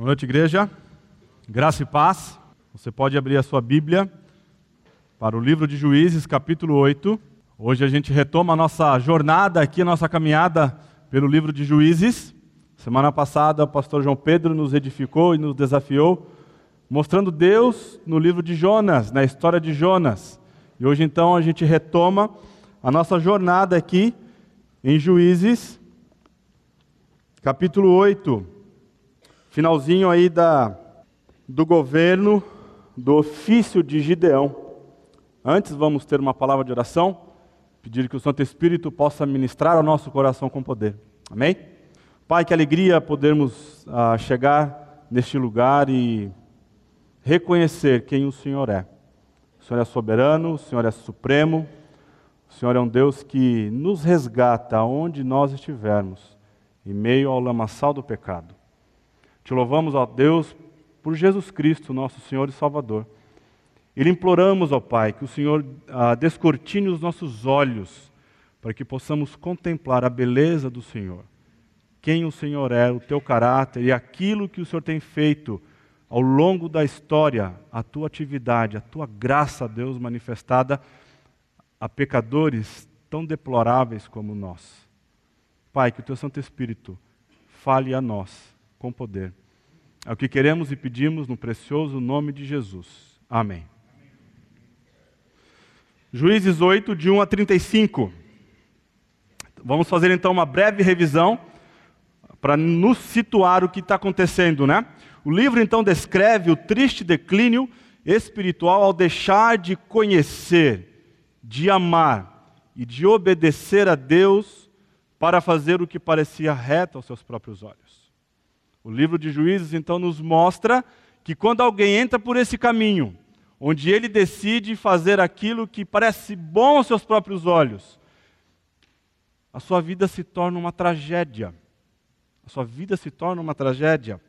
Boa noite, igreja. Graça e paz. Você pode abrir a sua Bíblia para o livro de Juízes, capítulo 8. Hoje a gente retoma a nossa jornada aqui, a nossa caminhada pelo livro de Juízes. Semana passada, o pastor João Pedro nos edificou e nos desafiou, mostrando Deus no livro de Jonas, na história de Jonas. E hoje, então, a gente retoma a nossa jornada aqui em Juízes, capítulo 8 finalzinho aí da, do governo do ofício de Gideão. Antes vamos ter uma palavra de oração, pedir que o Santo Espírito possa ministrar ao nosso coração com poder. Amém? Pai, que alegria podermos ah, chegar neste lugar e reconhecer quem o Senhor é. O Senhor é soberano, o Senhor é supremo, o Senhor é um Deus que nos resgata onde nós estivermos, em meio ao lamaçal do pecado. Te louvamos, ó Deus, por Jesus Cristo, nosso Senhor e Salvador. E lhe imploramos, ó Pai, que o Senhor ah, descortine os nossos olhos, para que possamos contemplar a beleza do Senhor, quem o Senhor é, o teu caráter e aquilo que o Senhor tem feito ao longo da história, a tua atividade, a tua graça, Deus, manifestada a pecadores tão deploráveis como nós. Pai, que o teu Santo Espírito fale a nós com poder. É o que queremos e pedimos no precioso nome de Jesus. Amém. Juízes 8, de 1 a 35. Vamos fazer então uma breve revisão para nos situar o que está acontecendo, né? O livro então descreve o triste declínio espiritual ao deixar de conhecer, de amar e de obedecer a Deus para fazer o que parecia reto aos seus próprios olhos. O livro de Juízes então nos mostra que quando alguém entra por esse caminho, onde ele decide fazer aquilo que parece bom aos seus próprios olhos, a sua vida se torna uma tragédia. A sua vida se torna uma tragédia.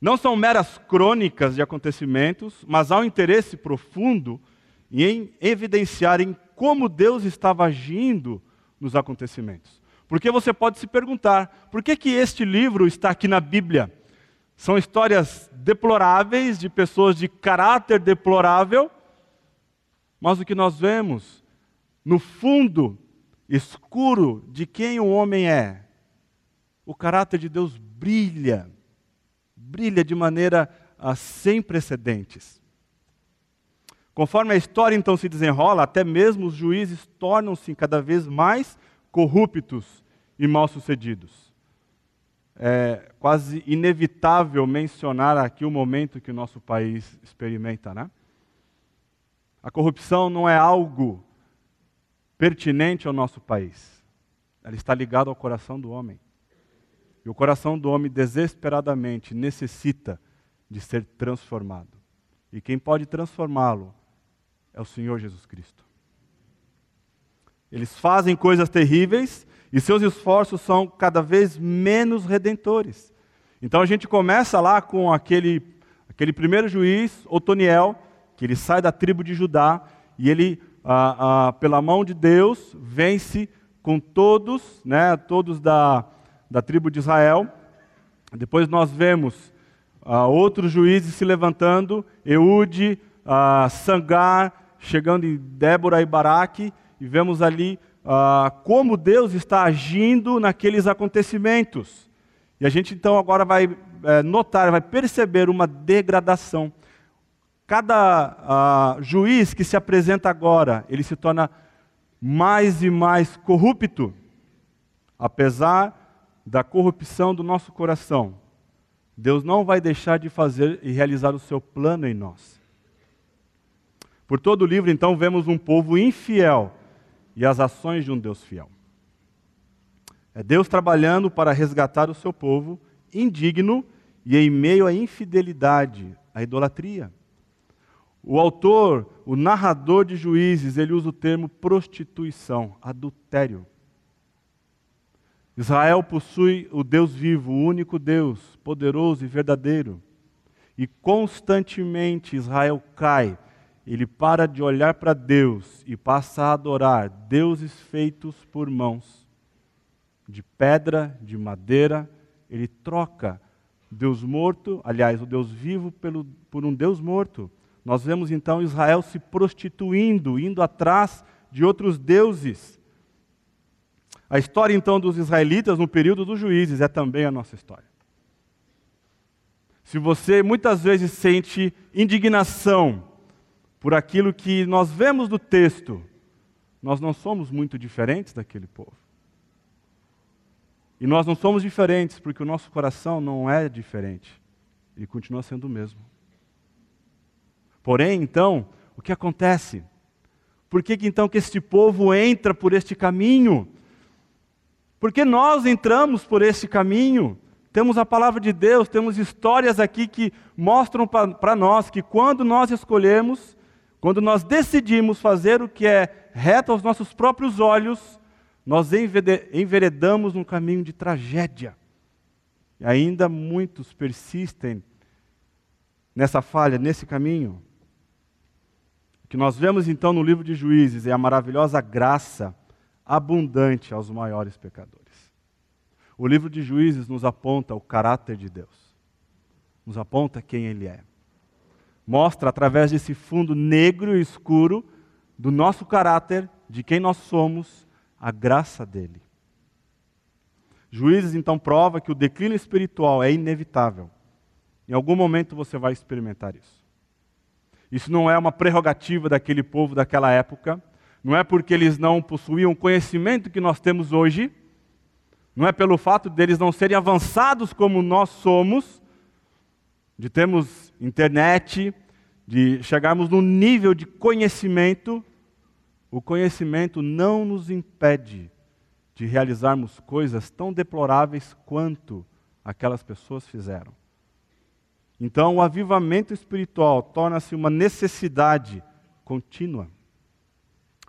Não são meras crônicas de acontecimentos, mas há um interesse profundo em evidenciar em como Deus estava agindo nos acontecimentos. Porque você pode se perguntar, por que, que este livro está aqui na Bíblia? São histórias deploráveis, de pessoas de caráter deplorável, mas o que nós vemos no fundo escuro de quem o homem é, o caráter de Deus brilha, brilha de maneira ah, sem precedentes. Conforme a história então se desenrola, até mesmo os juízes tornam-se cada vez mais corruptos e mal-sucedidos. É quase inevitável mencionar aqui o momento que o nosso país experimenta, né? A corrupção não é algo pertinente ao nosso país. Ela está ligada ao coração do homem. E o coração do homem desesperadamente necessita de ser transformado. E quem pode transformá-lo é o Senhor Jesus Cristo. Eles fazem coisas terríveis e seus esforços são cada vez menos redentores. Então a gente começa lá com aquele, aquele primeiro juiz, Otoniel, que ele sai da tribo de Judá e ele, ah, ah, pela mão de Deus, vence com todos, né, todos da, da tribo de Israel. Depois nós vemos ah, outros juízes se levantando, Eude, Sangar, chegando em Débora e Baraque, e vemos ali ah, como Deus está agindo naqueles acontecimentos. E a gente então agora vai é, notar, vai perceber uma degradação. Cada ah, juiz que se apresenta agora, ele se torna mais e mais corrupto, apesar da corrupção do nosso coração. Deus não vai deixar de fazer e realizar o seu plano em nós. Por todo o livro, então, vemos um povo infiel e as ações de um Deus fiel. É Deus trabalhando para resgatar o seu povo indigno e em meio à infidelidade, à idolatria. O autor, o narrador de Juízes, ele usa o termo prostituição, adultério. Israel possui o Deus vivo, o único Deus, poderoso e verdadeiro. E constantemente Israel cai ele para de olhar para Deus e passa a adorar deuses feitos por mãos, de pedra, de madeira, ele troca Deus morto, aliás, o Deus vivo pelo, por um Deus morto. Nós vemos então Israel se prostituindo, indo atrás de outros deuses. A história então dos israelitas no período dos juízes é também a nossa história. Se você muitas vezes sente indignação por aquilo que nós vemos do texto, nós não somos muito diferentes daquele povo. E nós não somos diferentes porque o nosso coração não é diferente. Ele continua sendo o mesmo. Porém, então, o que acontece? Por que, que então que este povo entra por este caminho? Porque nós entramos por este caminho. Temos a palavra de Deus, temos histórias aqui que mostram para nós que quando nós escolhemos, quando nós decidimos fazer o que é reto aos nossos próprios olhos, nós enveredamos num caminho de tragédia. E ainda muitos persistem nessa falha, nesse caminho. O que nós vemos então no livro de Juízes é a maravilhosa graça abundante aos maiores pecadores. O livro de Juízes nos aponta o caráter de Deus, nos aponta quem Ele é. Mostra através desse fundo negro e escuro do nosso caráter, de quem nós somos, a graça dele. Juízes então prova que o declínio espiritual é inevitável. Em algum momento você vai experimentar isso. Isso não é uma prerrogativa daquele povo daquela época, não é porque eles não possuíam o conhecimento que nós temos hoje, não é pelo fato deles não serem avançados como nós somos, de termos internet, de chegarmos num nível de conhecimento, o conhecimento não nos impede de realizarmos coisas tão deploráveis quanto aquelas pessoas fizeram. Então, o avivamento espiritual torna-se uma necessidade contínua.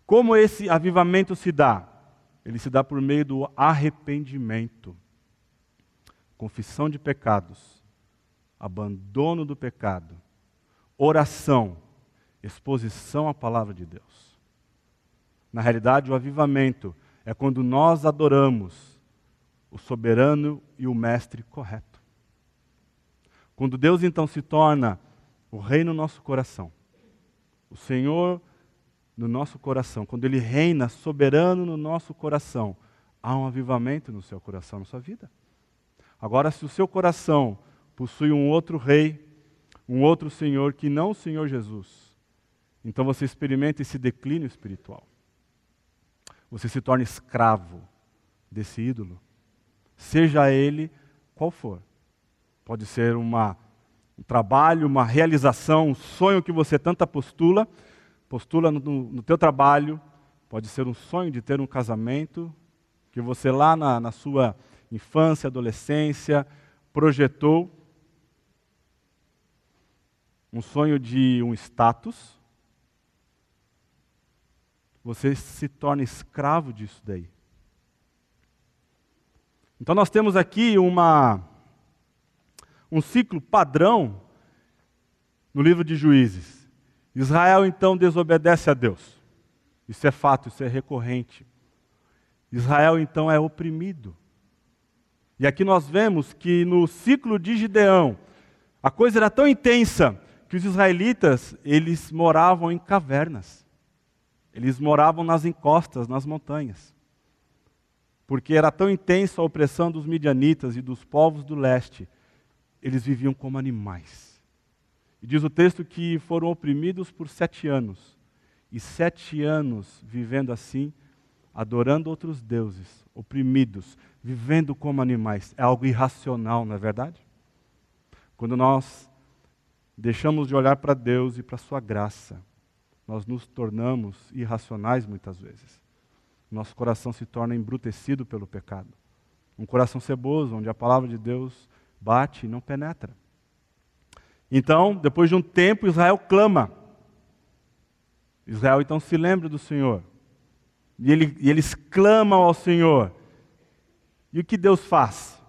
Como esse avivamento se dá? Ele se dá por meio do arrependimento, confissão de pecados, abandono do pecado, oração, exposição à palavra de Deus. Na realidade, o avivamento é quando nós adoramos o soberano e o mestre correto. Quando Deus então se torna o rei no nosso coração, o Senhor no nosso coração, quando Ele reina soberano no nosso coração, há um avivamento no seu coração, na sua vida. Agora, se o seu coração possui um outro rei, um outro Senhor que não o Senhor Jesus, então você experimenta esse declínio espiritual. Você se torna escravo desse ídolo, seja ele qual for. Pode ser uma, um trabalho, uma realização, um sonho que você tanta postula, postula no, no teu trabalho. Pode ser um sonho de ter um casamento que você lá na, na sua infância, adolescência, projetou. Um sonho de um status. Você se torna escravo disso daí. Então nós temos aqui uma um ciclo padrão no livro de Juízes. Israel então desobedece a Deus. Isso é fato, isso é recorrente. Israel então é oprimido. E aqui nós vemos que no ciclo de Gideão, a coisa era tão intensa que os israelitas, eles moravam em cavernas. Eles moravam nas encostas, nas montanhas. Porque era tão intensa a opressão dos midianitas e dos povos do leste, eles viviam como animais. E diz o texto que foram oprimidos por sete anos. E sete anos vivendo assim, adorando outros deuses, oprimidos, vivendo como animais. É algo irracional, não é verdade? Quando nós deixamos de olhar para Deus e para Sua graça, nós nos tornamos irracionais muitas vezes. Nosso coração se torna embrutecido pelo pecado. Um coração ceboso, onde a palavra de Deus bate e não penetra. Então, depois de um tempo, Israel clama. Israel então se lembra do Senhor. E, ele, e eles clamam ao Senhor. E o que Deus faz?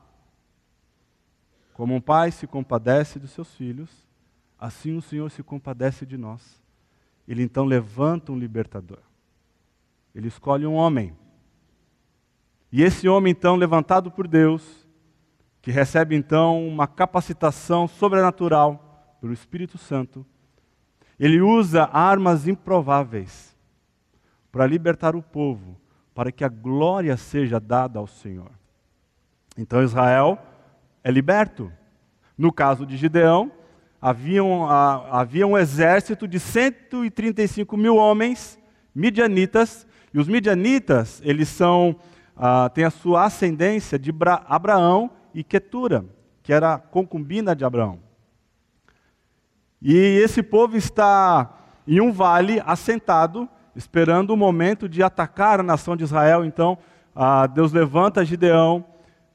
Como um pai se compadece dos seus filhos, assim o Senhor se compadece de nós. Ele então levanta um libertador. Ele escolhe um homem. E esse homem, então, levantado por Deus, que recebe então uma capacitação sobrenatural pelo Espírito Santo. Ele usa armas improváveis para libertar o povo, para que a glória seja dada ao Senhor. Então Israel é liberto. No caso de Gideão, havia um, havia um exército de 135 mil homens midianitas, e os midianitas, eles são, ah, têm a sua ascendência de Bra Abraão e Quetura, que era concubina de Abraão. E esse povo está em um vale assentado, esperando o momento de atacar a nação de Israel. Então, ah, Deus levanta Gideão,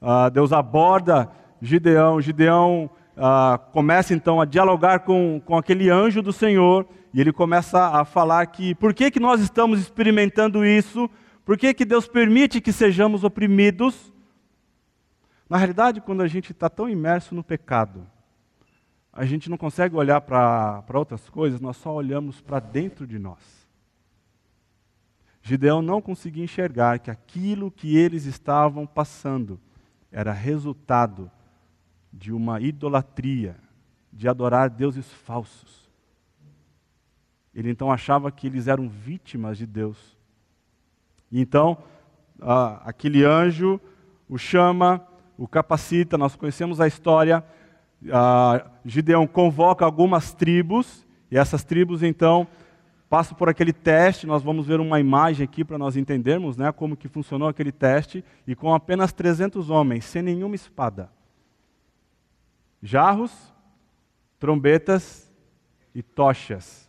ah, Deus aborda Gideão, Gideão ah, começa então a dialogar com, com aquele anjo do Senhor, e ele começa a falar que por que, que nós estamos experimentando isso, por que, que Deus permite que sejamos oprimidos. Na realidade, quando a gente está tão imerso no pecado, a gente não consegue olhar para outras coisas, nós só olhamos para dentro de nós. Gideão não conseguia enxergar que aquilo que eles estavam passando era resultado de uma idolatria, de adorar deuses falsos. Ele então achava que eles eram vítimas de Deus. E então, ah, aquele anjo o chama, o capacita, nós conhecemos a história. Ah, Gideão convoca algumas tribos, e essas tribos então passam por aquele teste. Nós vamos ver uma imagem aqui para nós entendermos né, como que funcionou aquele teste. E com apenas 300 homens, sem nenhuma espada jarros, trombetas e tochas.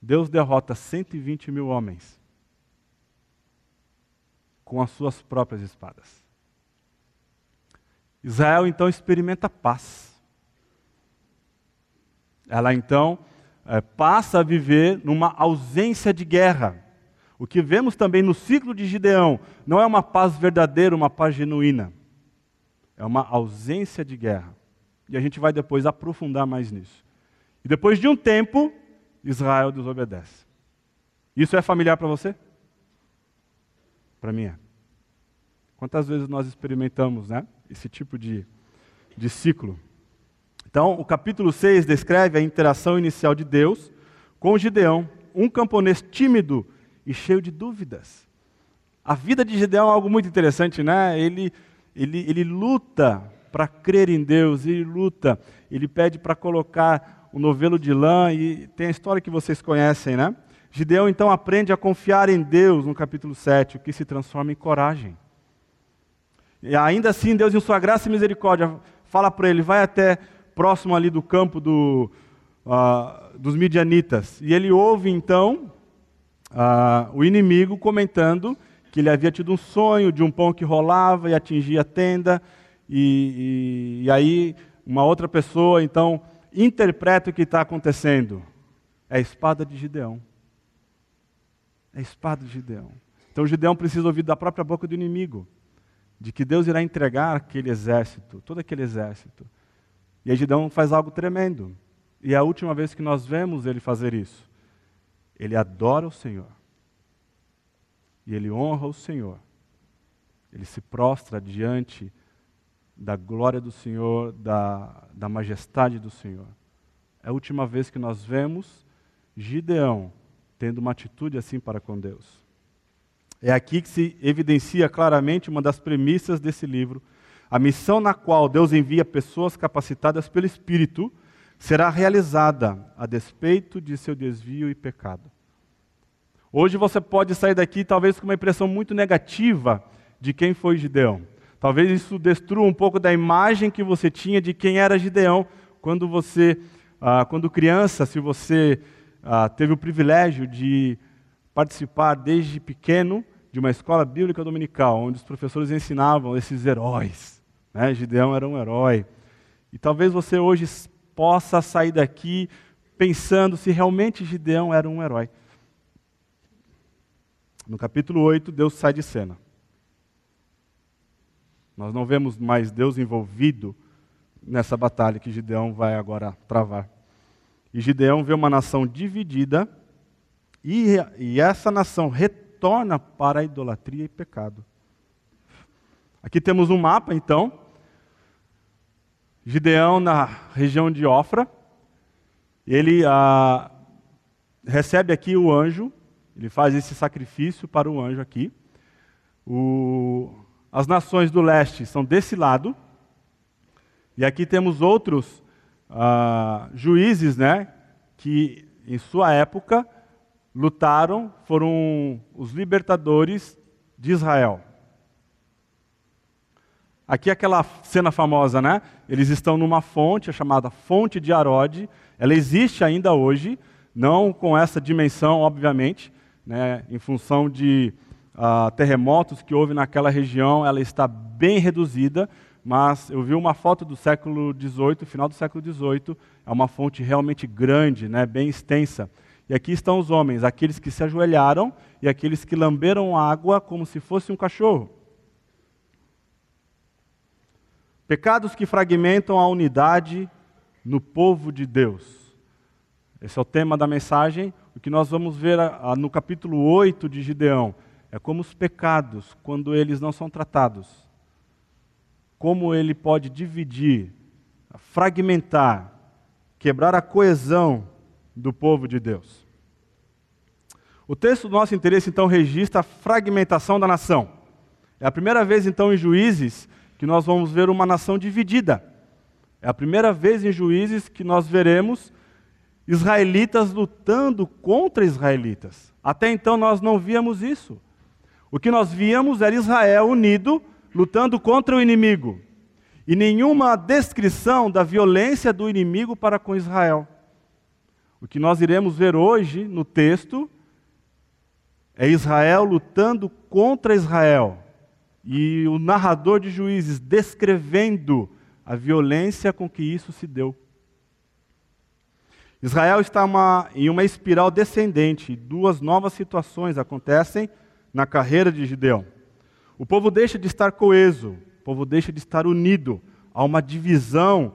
Deus derrota 120 mil homens com as suas próprias espadas. Israel então experimenta paz. Ela então é, passa a viver numa ausência de guerra. O que vemos também no ciclo de Gideão não é uma paz verdadeira, uma paz genuína. É uma ausência de guerra. E a gente vai depois aprofundar mais nisso. E depois de um tempo, Israel desobedece. Isso é familiar para você? Para mim é. Quantas vezes nós experimentamos né, esse tipo de, de ciclo? Então, o capítulo 6 descreve a interação inicial de Deus com Gideão, um camponês tímido e cheio de dúvidas. A vida de Gideão é algo muito interessante, né? Ele, ele, ele luta para crer em Deus, ele luta, ele pede para colocar o novelo de lã, e tem a história que vocês conhecem, né? Gideão então aprende a confiar em Deus no capítulo 7, o que se transforma em coragem. E ainda assim, Deus, em sua graça e misericórdia, fala para ele: vai até próximo ali do campo do, uh, dos midianitas. E ele ouve então uh, o inimigo comentando que ele havia tido um sonho de um pão que rolava e atingia a tenda, e, e, e aí uma outra pessoa então interpreta o que está acontecendo. É a espada de Gideão. É a espada de Gideão. Então Gideão precisa ouvir da própria boca do inimigo de que Deus irá entregar aquele exército, todo aquele exército. E aí Gideão faz algo tremendo. E é a última vez que nós vemos ele fazer isso. Ele adora o Senhor. E ele honra o Senhor. Ele se prostra diante da glória do Senhor, da, da majestade do Senhor. É a última vez que nós vemos Gideão tendo uma atitude assim para com Deus. É aqui que se evidencia claramente uma das premissas desse livro. A missão na qual Deus envia pessoas capacitadas pelo Espírito será realizada a despeito de seu desvio e pecado. Hoje você pode sair daqui talvez com uma impressão muito negativa de quem foi Gideão. Talvez isso destrua um pouco da imagem que você tinha de quem era Gideão quando você, ah, quando criança, se você ah, teve o privilégio de participar desde pequeno de uma escola bíblica dominical, onde os professores ensinavam esses heróis. Né? Gideão era um herói. E talvez você hoje possa sair daqui pensando se realmente Gideão era um herói. No capítulo 8, Deus sai de cena. Nós não vemos mais Deus envolvido nessa batalha que Gideão vai agora travar. E Gideão vê uma nação dividida e, e essa nação retorna para a idolatria e pecado. Aqui temos um mapa, então, Gideão na região de Ofra. Ele ah, recebe aqui o anjo, ele faz esse sacrifício para o anjo aqui. O, as nações do leste são desse lado. E aqui temos outros ah, juízes, né, que em sua época lutaram, foram os libertadores de Israel. Aqui é aquela cena famosa, né? Eles estão numa fonte chamada Fonte de Arode. Ela existe ainda hoje, não com essa dimensão, obviamente, né? em função de uh, terremotos que houve naquela região, ela está bem reduzida, mas eu vi uma foto do século XVIII, final do século XVIII, é uma fonte realmente grande, né? bem extensa. E aqui estão os homens, aqueles que se ajoelharam e aqueles que lamberam água como se fosse um cachorro. Pecados que fragmentam a unidade no povo de Deus. Esse é o tema da mensagem. O que nós vamos ver no capítulo 8 de Gideão é como os pecados, quando eles não são tratados, como ele pode dividir, fragmentar, quebrar a coesão do povo de Deus. O texto do nosso interesse, então, registra a fragmentação da nação. É a primeira vez, então, em Juízes que nós vamos ver uma nação dividida. É a primeira vez em Juízes que nós veremos israelitas lutando contra israelitas. Até então nós não víamos isso. O que nós víamos era Israel unido, lutando contra o inimigo. E nenhuma descrição da violência do inimigo para com Israel. O que nós iremos ver hoje no texto é Israel lutando contra Israel e o narrador de Juízes descrevendo a violência com que isso se deu. Israel está uma, em uma espiral descendente, duas novas situações acontecem na carreira de Gideão. O povo deixa de estar coeso, o povo deixa de estar unido, há uma divisão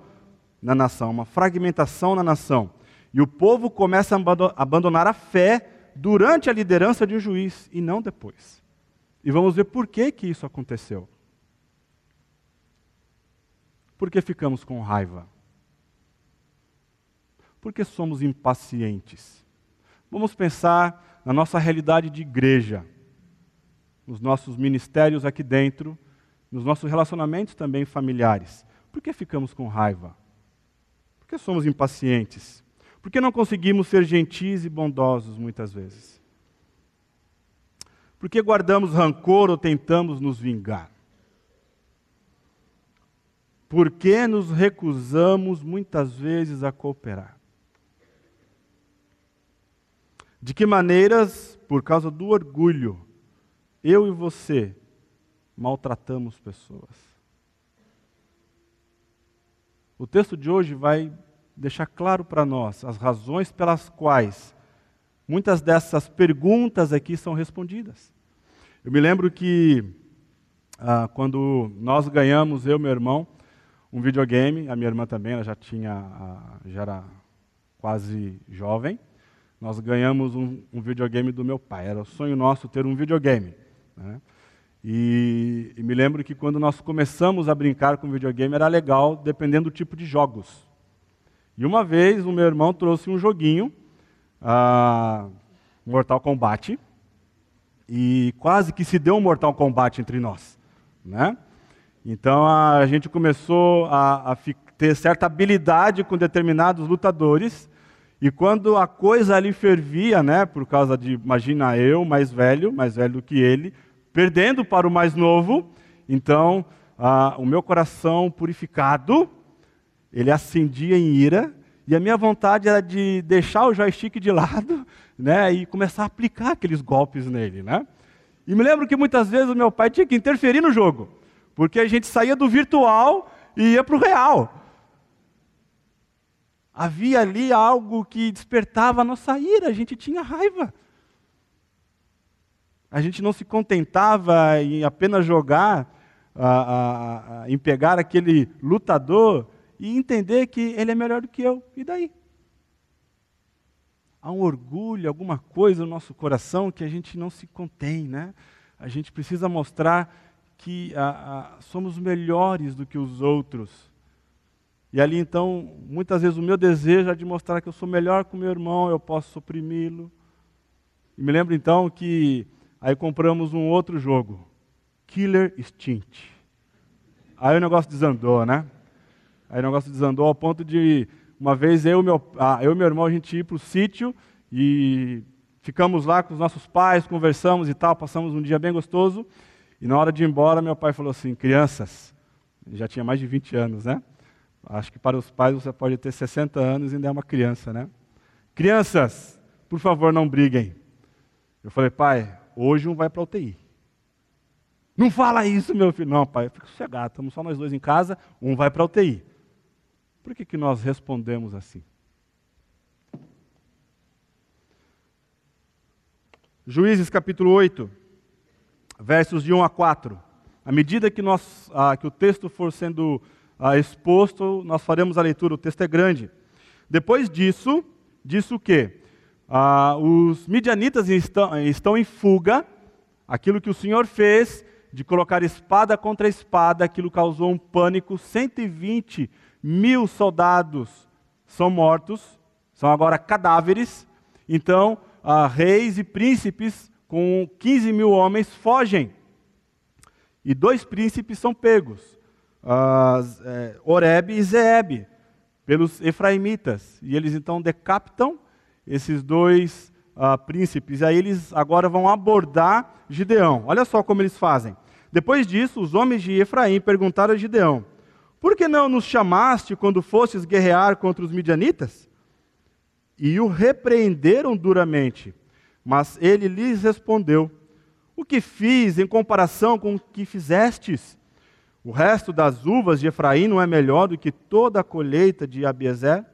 na nação, uma fragmentação na nação. E o povo começa a abandonar a fé durante a liderança de um juiz e não depois. E vamos ver por que, que isso aconteceu. Porque ficamos com raiva. Porque somos impacientes. Vamos pensar na nossa realidade de igreja, nos nossos ministérios aqui dentro, nos nossos relacionamentos também familiares. Por que ficamos com raiva? Porque somos impacientes. Porque não conseguimos ser gentis e bondosos muitas vezes. Por que guardamos rancor ou tentamos nos vingar? Por que nos recusamos muitas vezes a cooperar? De que maneiras, por causa do orgulho, eu e você maltratamos pessoas? O texto de hoje vai deixar claro para nós as razões pelas quais Muitas dessas perguntas aqui são respondidas. Eu me lembro que ah, quando nós ganhamos, eu e meu irmão, um videogame, a minha irmã também, ela já tinha, ah, já era quase jovem, nós ganhamos um, um, videogame do meu pai. Era o sonho nosso ter um videogame. Né? E, e, me lembro que quando nós começamos a brincar com videogame era legal, dependendo do tipo de jogos. E uma vez o meu irmão trouxe um joguinho uh, Mortal Kombat e quase que se deu um Mortal Kombat entre nós, né? Então a gente começou a, a ter certa habilidade com determinados lutadores e quando a coisa ali fervia, né, por causa de, imagina eu, mais velho, mais velho do que ele, perdendo para o mais novo, então ah, o meu coração purificado, ele acendia em ira e a minha vontade era de deixar o joystick de lado né, e começar a aplicar aqueles golpes nele. Né? E me lembro que muitas vezes o meu pai tinha que interferir no jogo, porque a gente saía do virtual e ia para o real. Havia ali algo que despertava a nossa ira, a gente tinha raiva. A gente não se contentava em apenas jogar, a, a, a, em pegar aquele lutador e entender que ele é melhor do que eu. E daí? Há um orgulho, alguma coisa no nosso coração que a gente não se contém, né? A gente precisa mostrar que somos melhores do que os outros. E ali então, muitas vezes o meu desejo é de mostrar que eu sou melhor que o meu irmão, eu posso suprimi-lo. E me lembro então que aí compramos um outro jogo, Killer Instinct. Aí o negócio desandou, né? Aí o negócio desandou ao ponto de uma vez eu, meu, ah, eu e meu irmão a gente ir para o sítio e ficamos lá com os nossos pais, conversamos e tal, passamos um dia bem gostoso. E na hora de ir embora, meu pai falou assim: crianças, já tinha mais de 20 anos, né? Acho que para os pais você pode ter 60 anos e ainda é uma criança, né? Crianças, por favor, não briguem. Eu falei, pai, hoje um vai para a UTI. Não fala isso, meu filho. Não, pai, fica sossegado, estamos só nós dois em casa, um vai para a UTI. Por que, que nós respondemos assim? Juízes capítulo 8, versos de 1 a 4. À medida que, nós, ah, que o texto for sendo ah, exposto, nós faremos a leitura, o texto é grande. Depois disso, disse o quê? Ah, os midianitas estão, estão em fuga, aquilo que o Senhor fez de colocar espada contra espada, aquilo causou um pânico, 120 mil soldados são mortos, são agora cadáveres, então ah, reis e príncipes com 15 mil homens fogem. E dois príncipes são pegos, uh, é, Oreb e Zeeb, pelos efraimitas. E eles então decapitam esses dois uh, príncipes. E aí eles agora vão abordar Gideão. Olha só como eles fazem. Depois disso, os homens de Efraim perguntaram a Gideão: Por que não nos chamaste quando fostes guerrear contra os midianitas? E o repreenderam duramente. Mas ele lhes respondeu: O que fiz em comparação com o que fizestes? O resto das uvas de Efraim não é melhor do que toda a colheita de Abiezer?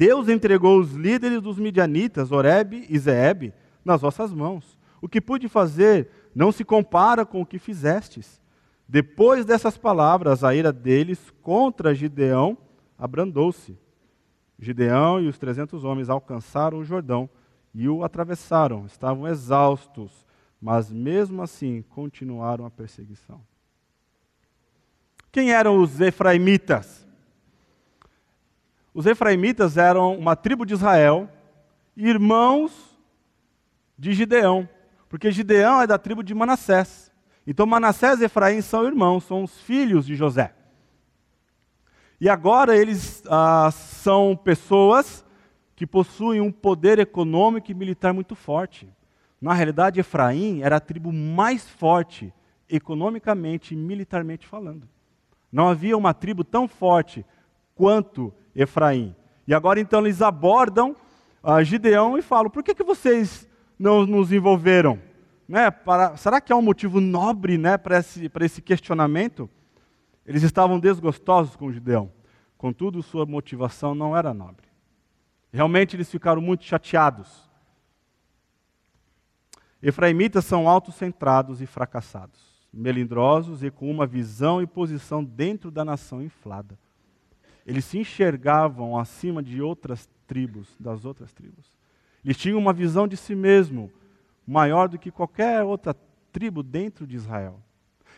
Deus entregou os líderes dos midianitas, Oreb e Zeeb, nas vossas mãos. O que pude fazer não se compara com o que fizestes. Depois dessas palavras, a ira deles contra Gideão abrandou-se. Gideão e os trezentos homens alcançaram o Jordão e o atravessaram. Estavam exaustos, mas mesmo assim continuaram a perseguição. Quem eram os efraimitas? Os efraimitas eram uma tribo de Israel, irmãos de Gideão, porque Gideão é da tribo de Manassés. Então Manassés e Efraim são irmãos, são os filhos de José. E agora eles ah, são pessoas que possuem um poder econômico e militar muito forte. Na realidade, Efraim era a tribo mais forte, economicamente e militarmente falando. Não havia uma tribo tão forte quanto Efraim. E agora então eles abordam uh, Gideão e falam: por que, que vocês não nos envolveram? Né, para, será que há um motivo nobre né, para esse, para esse questionamento? Eles estavam desgostosos com Gideão. Contudo, sua motivação não era nobre. Realmente eles ficaram muito chateados. Efraimitas são autocentrados e fracassados, melindrosos e com uma visão e posição dentro da nação inflada. Eles se enxergavam acima de outras tribos, das outras tribos. Eles tinham uma visão de si mesmo maior do que qualquer outra tribo dentro de Israel.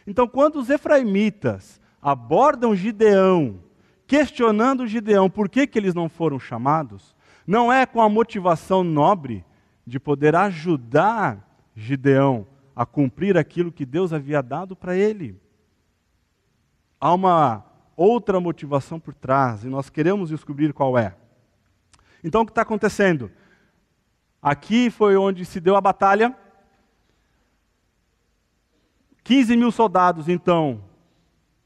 Então, quando os efraimitas abordam Gideão, questionando Gideão por que, que eles não foram chamados, não é com a motivação nobre de poder ajudar Gideão a cumprir aquilo que Deus havia dado para ele. Há uma outra motivação por trás e nós queremos descobrir qual é. Então, o que está acontecendo? Aqui foi onde se deu a batalha. 15 mil soldados, então,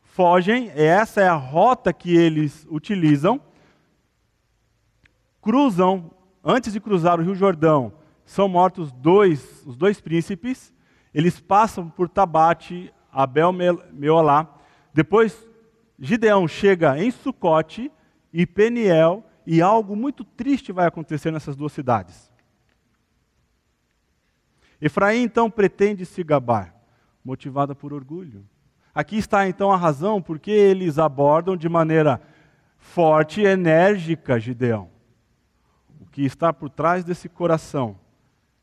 fogem, essa é a rota que eles utilizam cruzam, antes de cruzar o Rio Jordão, são mortos dois, os dois príncipes, eles passam por Tabate, Abel Meolá, depois Gideão chega em Sucote e Peniel, e algo muito triste vai acontecer nessas duas cidades. Efraim então pretende se gabar, motivada por orgulho. Aqui está então a razão por que eles abordam de maneira forte e enérgica Gideão que está por trás desse coração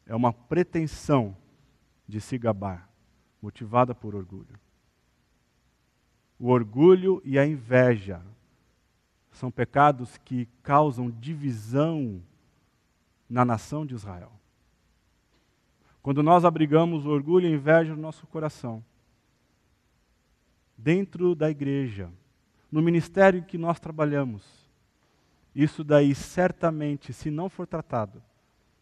é uma pretensão de se gabar, motivada por orgulho. O orgulho e a inveja são pecados que causam divisão na nação de Israel. Quando nós abrigamos orgulho e inveja no nosso coração, dentro da igreja, no ministério em que nós trabalhamos, isso daí certamente, se não for tratado,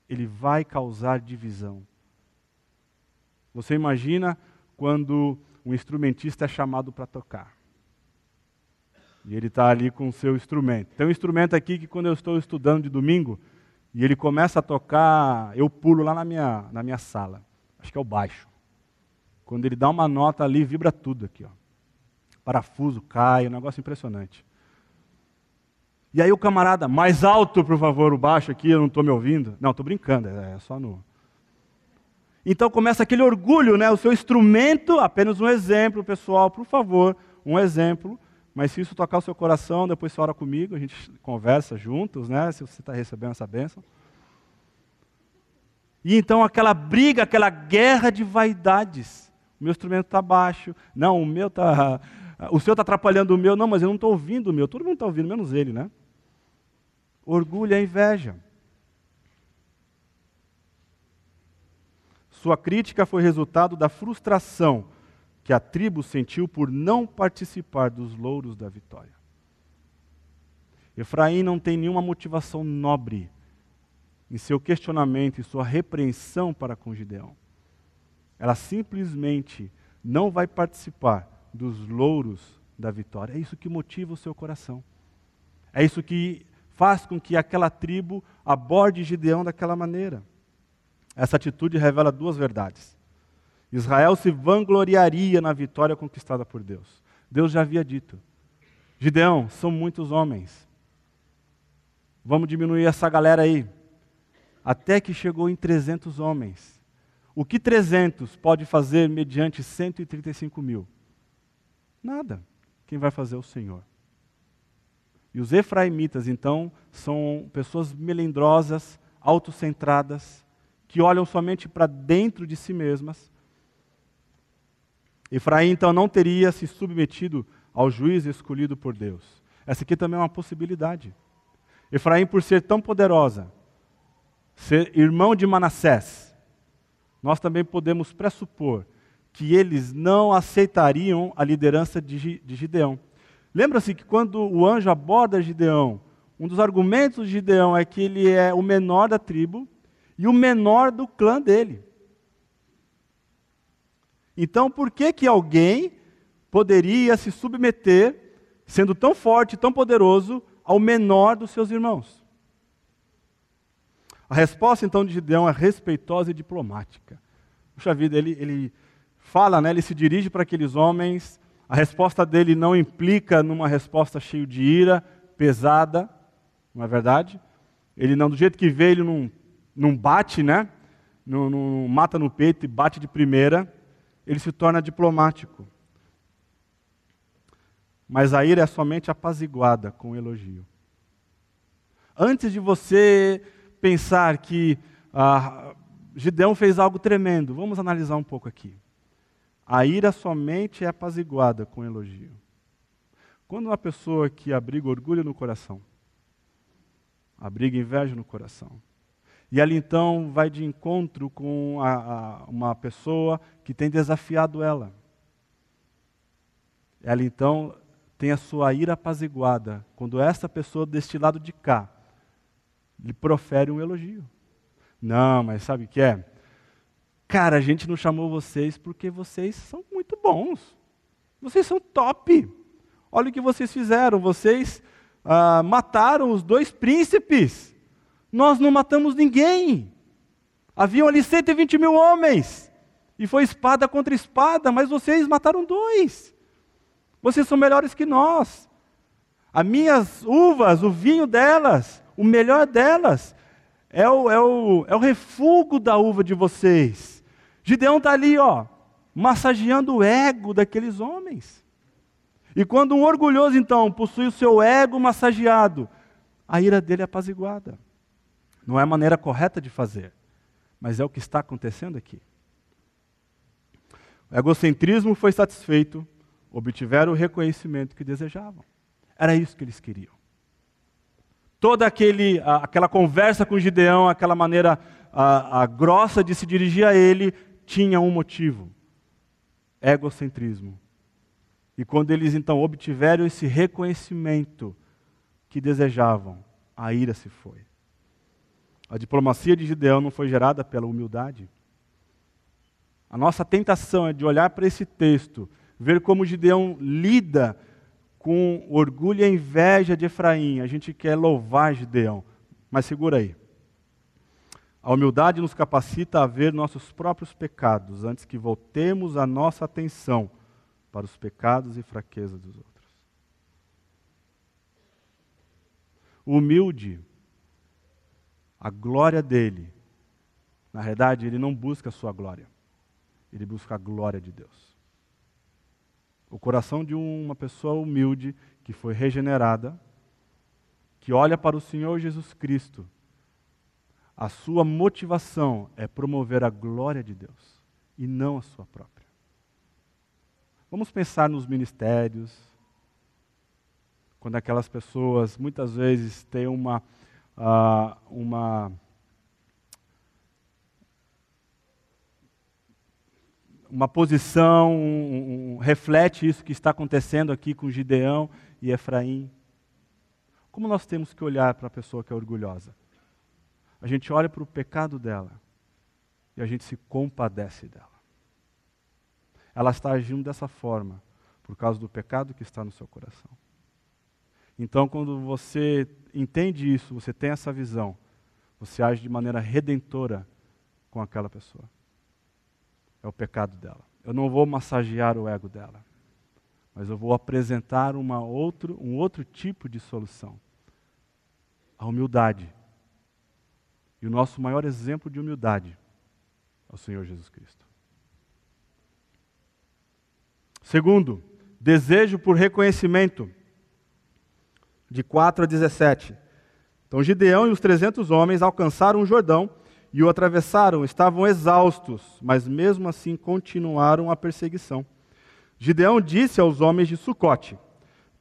ele vai causar divisão. Você imagina quando um instrumentista é chamado para tocar. E ele está ali com o seu instrumento. Tem um instrumento aqui que quando eu estou estudando de domingo, e ele começa a tocar, eu pulo lá na minha, na minha sala. Acho que é o baixo. Quando ele dá uma nota ali, vibra tudo aqui. Ó. Parafuso cai, um negócio impressionante. E aí o camarada, mais alto, por favor, o baixo aqui, eu não estou me ouvindo. Não, estou brincando, é, é só no. Então começa aquele orgulho, né? O seu instrumento, apenas um exemplo, pessoal, por favor, um exemplo. Mas se isso tocar o seu coração, depois você ora comigo, a gente conversa juntos, né? Se você está recebendo essa bênção. E então aquela briga, aquela guerra de vaidades. O meu instrumento está baixo. Não, o meu está. O seu está atrapalhando o meu. Não, mas eu não estou ouvindo o meu. Todo mundo está ouvindo, menos ele, né? Orgulho é inveja. Sua crítica foi resultado da frustração que a tribo sentiu por não participar dos louros da vitória. Efraim não tem nenhuma motivação nobre em seu questionamento e sua repreensão para com Gideão. Ela simplesmente não vai participar dos louros da vitória. É isso que motiva o seu coração. É isso que faz com que aquela tribo aborde Gideão daquela maneira. Essa atitude revela duas verdades. Israel se vangloriaria na vitória conquistada por Deus. Deus já havia dito: Gideão, são muitos homens. Vamos diminuir essa galera aí. Até que chegou em 300 homens. O que 300 pode fazer mediante 135 mil? Nada. Quem vai fazer é o Senhor. E os efraimitas, então, são pessoas melindrosas, autocentradas, que olham somente para dentro de si mesmas Efraim então não teria se submetido ao juiz escolhido por Deus. Essa aqui também é uma possibilidade. Efraim, por ser tão poderosa, ser irmão de Manassés, nós também podemos pressupor que eles não aceitariam a liderança de Gideão. Lembra-se que quando o anjo aborda Gideão, um dos argumentos de Gideão é que ele é o menor da tribo e o menor do clã dele. Então, por que que alguém poderia se submeter, sendo tão forte, tão poderoso, ao menor dos seus irmãos? A resposta então de Gideão é respeitosa e diplomática. Puxa vida, ele, ele fala, né, ele se dirige para aqueles homens, a resposta dele não implica numa resposta cheia de ira, pesada, não é verdade? Ele não, do jeito que vê, ele não, não bate, né? Não, não mata no peito e bate de primeira ele se torna diplomático. Mas a ira é somente apaziguada com elogio. Antes de você pensar que ah, Gideão fez algo tremendo, vamos analisar um pouco aqui. A ira somente é apaziguada com elogio. Quando uma pessoa que abriga orgulho no coração, abriga inveja no coração, e ela então vai de encontro com a, a, uma pessoa que tem desafiado ela. Ela então tem a sua ira apaziguada quando essa pessoa deste lado de cá lhe profere um elogio. Não, mas sabe o que é? Cara, a gente não chamou vocês porque vocês são muito bons. Vocês são top. Olha o que vocês fizeram. Vocês ah, mataram os dois príncipes. Nós não matamos ninguém. Haviam ali 120 mil homens. E foi espada contra espada, mas vocês mataram dois. Vocês são melhores que nós. As minhas uvas, o vinho delas, o melhor delas, é o, é o, é o refúgio da uva de vocês. Gideão está ali, ó, massageando o ego daqueles homens. E quando um orgulhoso, então, possui o seu ego massageado, a ira dele é apaziguada. Não é a maneira correta de fazer, mas é o que está acontecendo aqui. O egocentrismo foi satisfeito, obtiveram o reconhecimento que desejavam. Era isso que eles queriam. toda aquele, aquela conversa com Gideão, aquela maneira a, a grossa de se dirigir a ele, tinha um motivo: egocentrismo. E quando eles então obtiveram esse reconhecimento que desejavam, a ira se foi. A diplomacia de Gideão não foi gerada pela humildade. A nossa tentação é de olhar para esse texto, ver como Gideão lida com orgulho e inveja de Efraim. A gente quer louvar Gideão, mas segura aí. A humildade nos capacita a ver nossos próprios pecados antes que voltemos a nossa atenção para os pecados e fraquezas dos outros. O humilde a glória dele. Na verdade, ele não busca a sua glória, ele busca a glória de Deus. O coração de uma pessoa humilde que foi regenerada, que olha para o Senhor Jesus Cristo, a sua motivação é promover a glória de Deus e não a sua própria. Vamos pensar nos ministérios, quando aquelas pessoas muitas vezes têm uma uh, uma uma posição, um, um, reflete isso que está acontecendo aqui com Gideão e Efraim. Como nós temos que olhar para a pessoa que é orgulhosa? A gente olha para o pecado dela e a gente se compadece dela. Ela está agindo dessa forma por causa do pecado que está no seu coração. Então, quando você entende isso, você tem essa visão, você age de maneira redentora com aquela pessoa. É o pecado dela. Eu não vou massagear o ego dela, mas eu vou apresentar uma outro, um outro tipo de solução. A humildade. E o nosso maior exemplo de humildade é o Senhor Jesus Cristo. Segundo, desejo por reconhecimento de 4 a 17. Então Gideão e os 300 homens alcançaram o Jordão e o atravessaram. Estavam exaustos, mas mesmo assim continuaram a perseguição. Gideão disse aos homens de Sucote: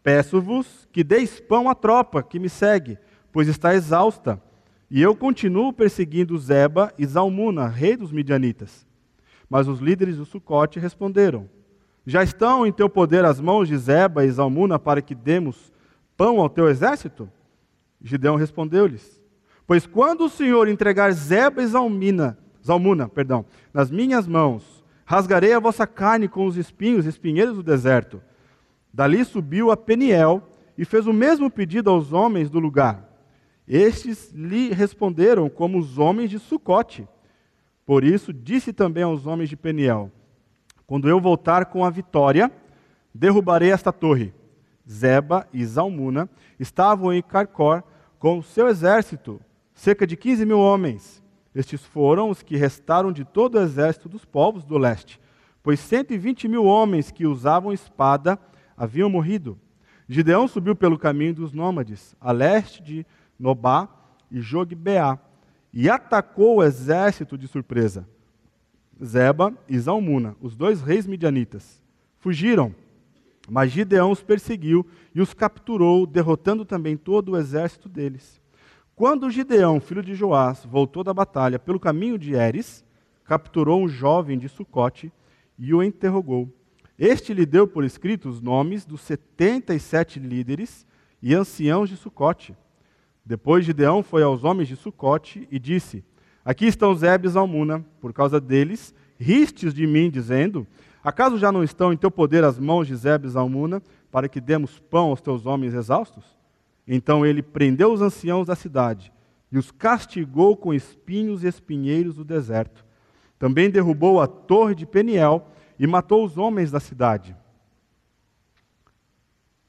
Peço-vos que deis pão à tropa que me segue, pois está exausta. E eu continuo perseguindo Zeba e Zalmuna, rei dos midianitas. Mas os líderes do Sucote responderam: Já estão em teu poder as mãos de Zeba e Zalmuna para que demos pão ao teu exército? Gideão respondeu-lhes: Pois quando o Senhor entregar Zeba e Zalmina, Zalmuna, perdão, nas minhas mãos, rasgarei a vossa carne com os espinhos, espinheiros do deserto. Dali subiu a Peniel e fez o mesmo pedido aos homens do lugar. Estes lhe responderam como os homens de Sucote. Por isso disse também aos homens de Peniel: Quando eu voltar com a vitória, derrubarei esta torre Zeba e Zalmuna, estavam em Carcor com seu exército, cerca de 15 mil homens. Estes foram os que restaram de todo o exército dos povos do leste, pois 120 mil homens que usavam espada haviam morrido. Gideão subiu pelo caminho dos nômades, a leste de Nobá e Jogbeá, e atacou o exército de surpresa. Zeba e Zalmuna, os dois reis midianitas, fugiram mas Gideão os perseguiu e os capturou, derrotando também todo o exército deles. Quando Gideão, filho de Joás, voltou da batalha pelo caminho de Eres, capturou um jovem de Sucote e o interrogou. Este lhe deu por escrito os nomes dos setenta e sete líderes e anciãos de Sucote. Depois Gideão foi aos homens de Sucote e disse: Aqui estão Zebes e Almuna, por causa deles, ristes de mim, dizendo: Acaso já não estão em teu poder as mãos de Zebes Almuna, para que demos pão aos teus homens exaustos? Então ele prendeu os anciãos da cidade e os castigou com espinhos e espinheiros do deserto. Também derrubou a torre de Peniel e matou os homens da cidade.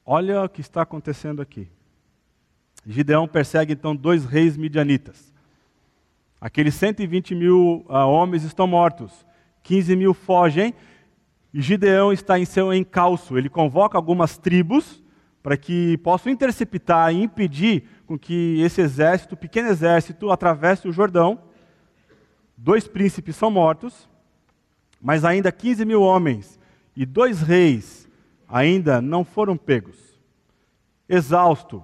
Olha o que está acontecendo aqui. Gideão persegue então dois reis midianitas. Aqueles 120 mil uh, homens estão mortos, 15 mil fogem e Gideão está em seu encalço. Ele convoca algumas tribos para que possam interceptar e impedir com que esse exército, pequeno exército, atravesse o Jordão. Dois príncipes são mortos, mas ainda 15 mil homens e dois reis ainda não foram pegos. Exausto,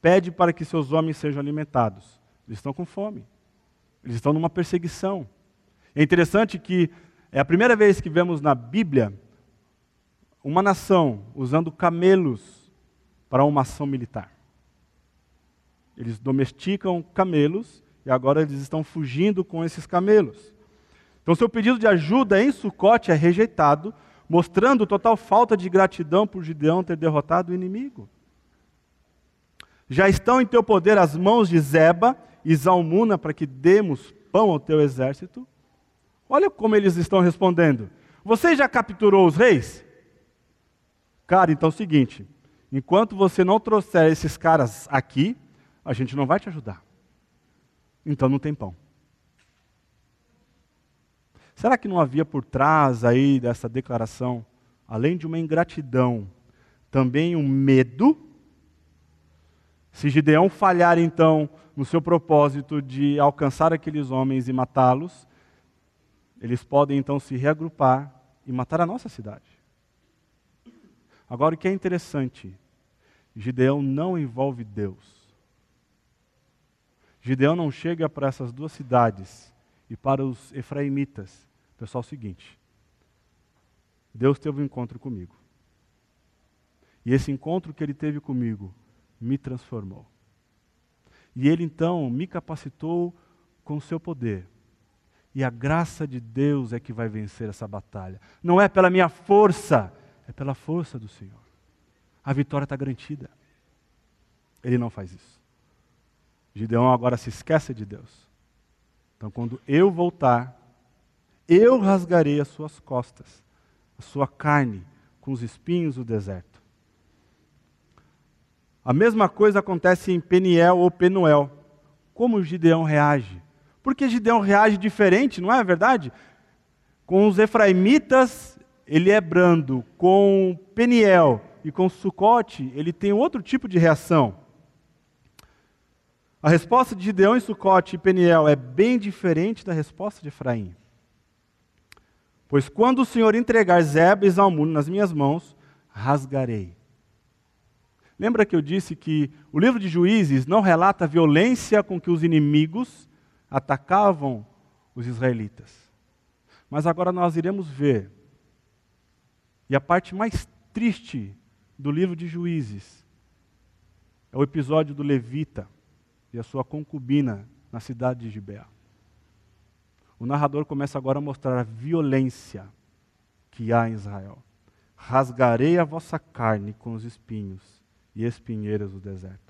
pede para que seus homens sejam alimentados. Eles estão com fome. Eles estão numa perseguição. É interessante que é a primeira vez que vemos na Bíblia uma nação usando camelos para uma ação militar. Eles domesticam camelos e agora eles estão fugindo com esses camelos. Então, seu pedido de ajuda em Sucote é rejeitado, mostrando total falta de gratidão por Gideão ter derrotado o inimigo. Já estão em teu poder as mãos de Zeba e Zalmuna para que demos pão ao teu exército? Olha como eles estão respondendo. Você já capturou os reis? Cara, então é o seguinte: enquanto você não trouxer esses caras aqui, a gente não vai te ajudar. Então não tem pão. Será que não havia por trás aí dessa declaração, além de uma ingratidão, também um medo? Se Gideão falhar então no seu propósito de alcançar aqueles homens e matá-los, eles podem então se reagrupar e matar a nossa cidade. Agora, o que é interessante, Gideão não envolve Deus. Gideão não chega para essas duas cidades e para os efraimitas. Pessoal, é o seguinte: Deus teve um encontro comigo. E esse encontro que ele teve comigo me transformou. E ele então me capacitou com o seu poder. E a graça de Deus é que vai vencer essa batalha. Não é pela minha força, é pela força do Senhor. A vitória está garantida. Ele não faz isso. Gideão agora se esquece de Deus. Então, quando eu voltar, eu rasgarei as suas costas, a sua carne, com os espinhos do deserto. A mesma coisa acontece em Peniel ou Penuel. Como Gideão reage? Porque Gideão reage diferente, não é verdade? Com os efraimitas, ele é brando. Com Peniel e com Sucote, ele tem outro tipo de reação. A resposta de Gideão em Sucote e Peniel é bem diferente da resposta de Efraim. Pois quando o Senhor entregar Zeba e Zalmuno nas minhas mãos, rasgarei Lembra que eu disse que o livro de Juízes não relata a violência com que os inimigos atacavam os israelitas. Mas agora nós iremos ver. E a parte mais triste do livro de Juízes é o episódio do levita e a sua concubina na cidade de Gibeá. O narrador começa agora a mostrar a violência que há em Israel. Rasgarei a vossa carne com os espinhos e espinheiras do deserto.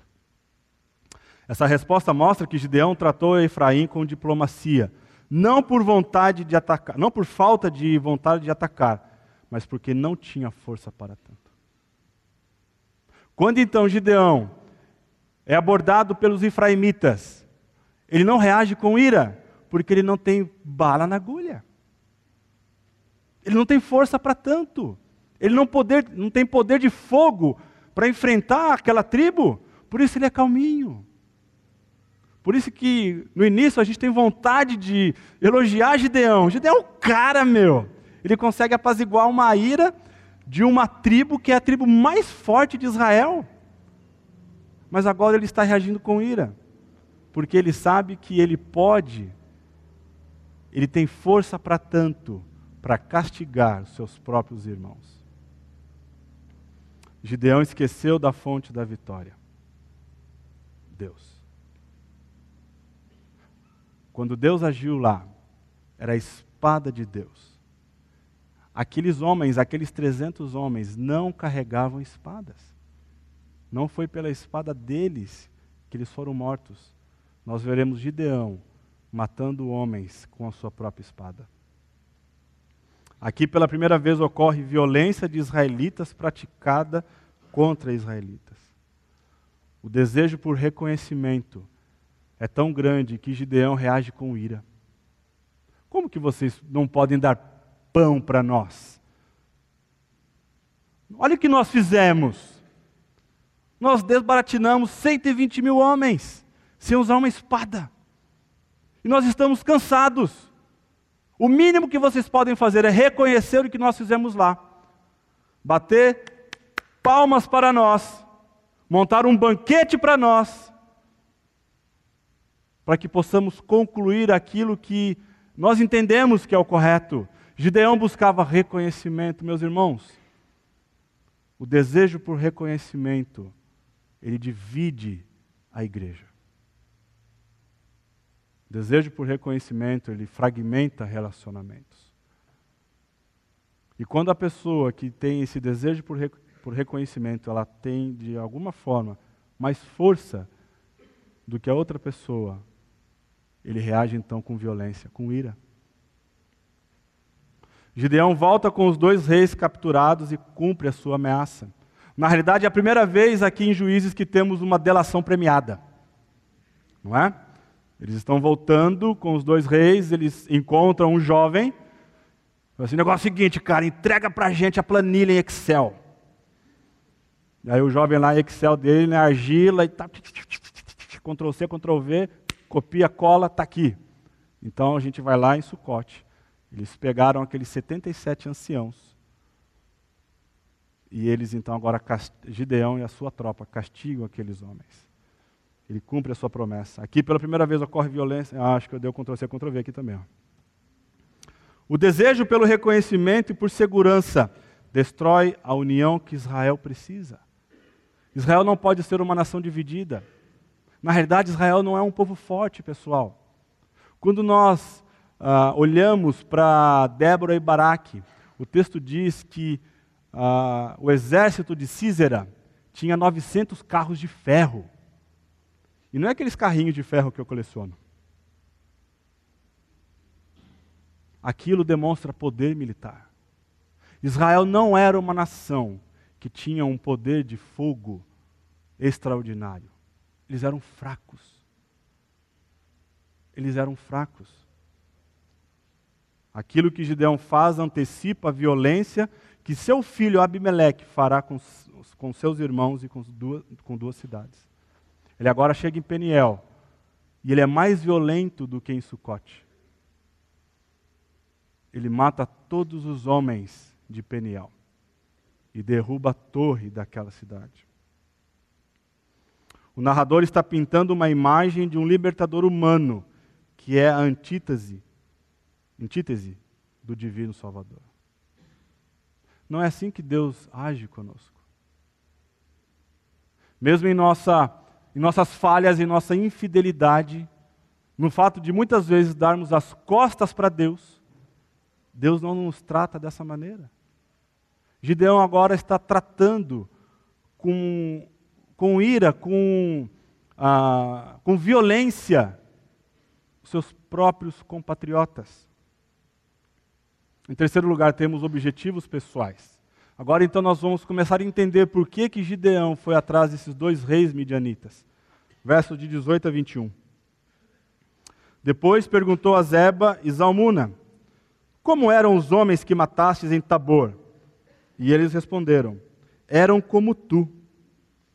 Essa resposta mostra que Gideão tratou Efraim com diplomacia, não por vontade de atacar, não por falta de vontade de atacar, mas porque não tinha força para tanto. Quando então Gideão é abordado pelos efraimitas, ele não reage com ira, porque ele não tem bala na agulha. Ele não tem força para tanto. Ele não, poder, não tem poder de fogo para enfrentar aquela tribo, por isso ele é calminho. Por isso que no início a gente tem vontade de elogiar Gideão. Gideão é o cara, meu. Ele consegue apaziguar uma ira de uma tribo que é a tribo mais forte de Israel. Mas agora ele está reagindo com ira, porque ele sabe que ele pode, ele tem força para tanto, para castigar seus próprios irmãos. Gideão esqueceu da fonte da vitória. Deus. Quando Deus agiu lá, era a espada de Deus. Aqueles homens, aqueles 300 homens, não carregavam espadas. Não foi pela espada deles que eles foram mortos. Nós veremos Gideão matando homens com a sua própria espada. Aqui pela primeira vez ocorre violência de israelitas praticada contra israelitas. O desejo por reconhecimento é tão grande que Gideão reage com ira. Como que vocês não podem dar pão para nós? Olha o que nós fizemos. Nós desbaratinamos 120 mil homens sem usar uma espada. E nós estamos cansados. O mínimo que vocês podem fazer é reconhecer o que nós fizemos lá. Bater palmas para nós, montaram um banquete para nós, para que possamos concluir aquilo que nós entendemos que é o correto. Gideão buscava reconhecimento, meus irmãos. O desejo por reconhecimento, ele divide a igreja. O desejo por reconhecimento, ele fragmenta relacionamentos. E quando a pessoa que tem esse desejo por, rec por reconhecimento, ela tem, de alguma forma, mais força do que a outra pessoa, ele reage então com violência, com ira. Gideão volta com os dois reis capturados e cumpre a sua ameaça. Na realidade, é a primeira vez aqui em Juízes que temos uma delação premiada. Não é? Eles estão voltando com os dois reis, eles encontram um jovem. Assim, o negócio é o seguinte, cara, entrega pra gente a planilha em Excel. E aí o jovem lá em Excel dele, na argila, e tá, Ctrl C, Ctrl V, copia, cola, tá aqui. Então a gente vai lá em Sucote. Eles pegaram aqueles 77 anciãos. E eles então agora, Gideão e a sua tropa, castigam aqueles homens. Ele cumpre a sua promessa. Aqui pela primeira vez ocorre violência. Ah, acho que eu dei o Ctrl-C, Ctrl-V aqui também. Ó. O desejo pelo reconhecimento e por segurança destrói a união que Israel precisa. Israel não pode ser uma nação dividida. Na realidade, Israel não é um povo forte, pessoal. Quando nós uh, olhamos para Débora e Baraque, o texto diz que uh, o exército de Císera tinha 900 carros de ferro. E não é aqueles carrinhos de ferro que eu coleciono. Aquilo demonstra poder militar. Israel não era uma nação que tinha um poder de fogo extraordinário. Eles eram fracos. Eles eram fracos. Aquilo que Gideão faz antecipa a violência que seu filho Abimeleque fará com, com seus irmãos e com duas, com duas cidades. Ele agora chega em Peniel e ele é mais violento do que em Sucote. Ele mata todos os homens de Peniel e derruba a torre daquela cidade. O narrador está pintando uma imagem de um libertador humano, que é a antítese antítese do divino Salvador. Não é assim que Deus age conosco. Mesmo em, nossa, em nossas falhas, em nossa infidelidade, no fato de muitas vezes darmos as costas para Deus, Deus não nos trata dessa maneira. Gideão agora está tratando com, com ira, com, ah, com violência, seus próprios compatriotas. Em terceiro lugar, temos objetivos pessoais. Agora então nós vamos começar a entender por que, que Gideão foi atrás desses dois reis midianitas. Versos de 18 a 21. Depois perguntou a Zeba e Zalmuna: Como eram os homens que matastes em Tabor? E eles responderam: Eram como tu,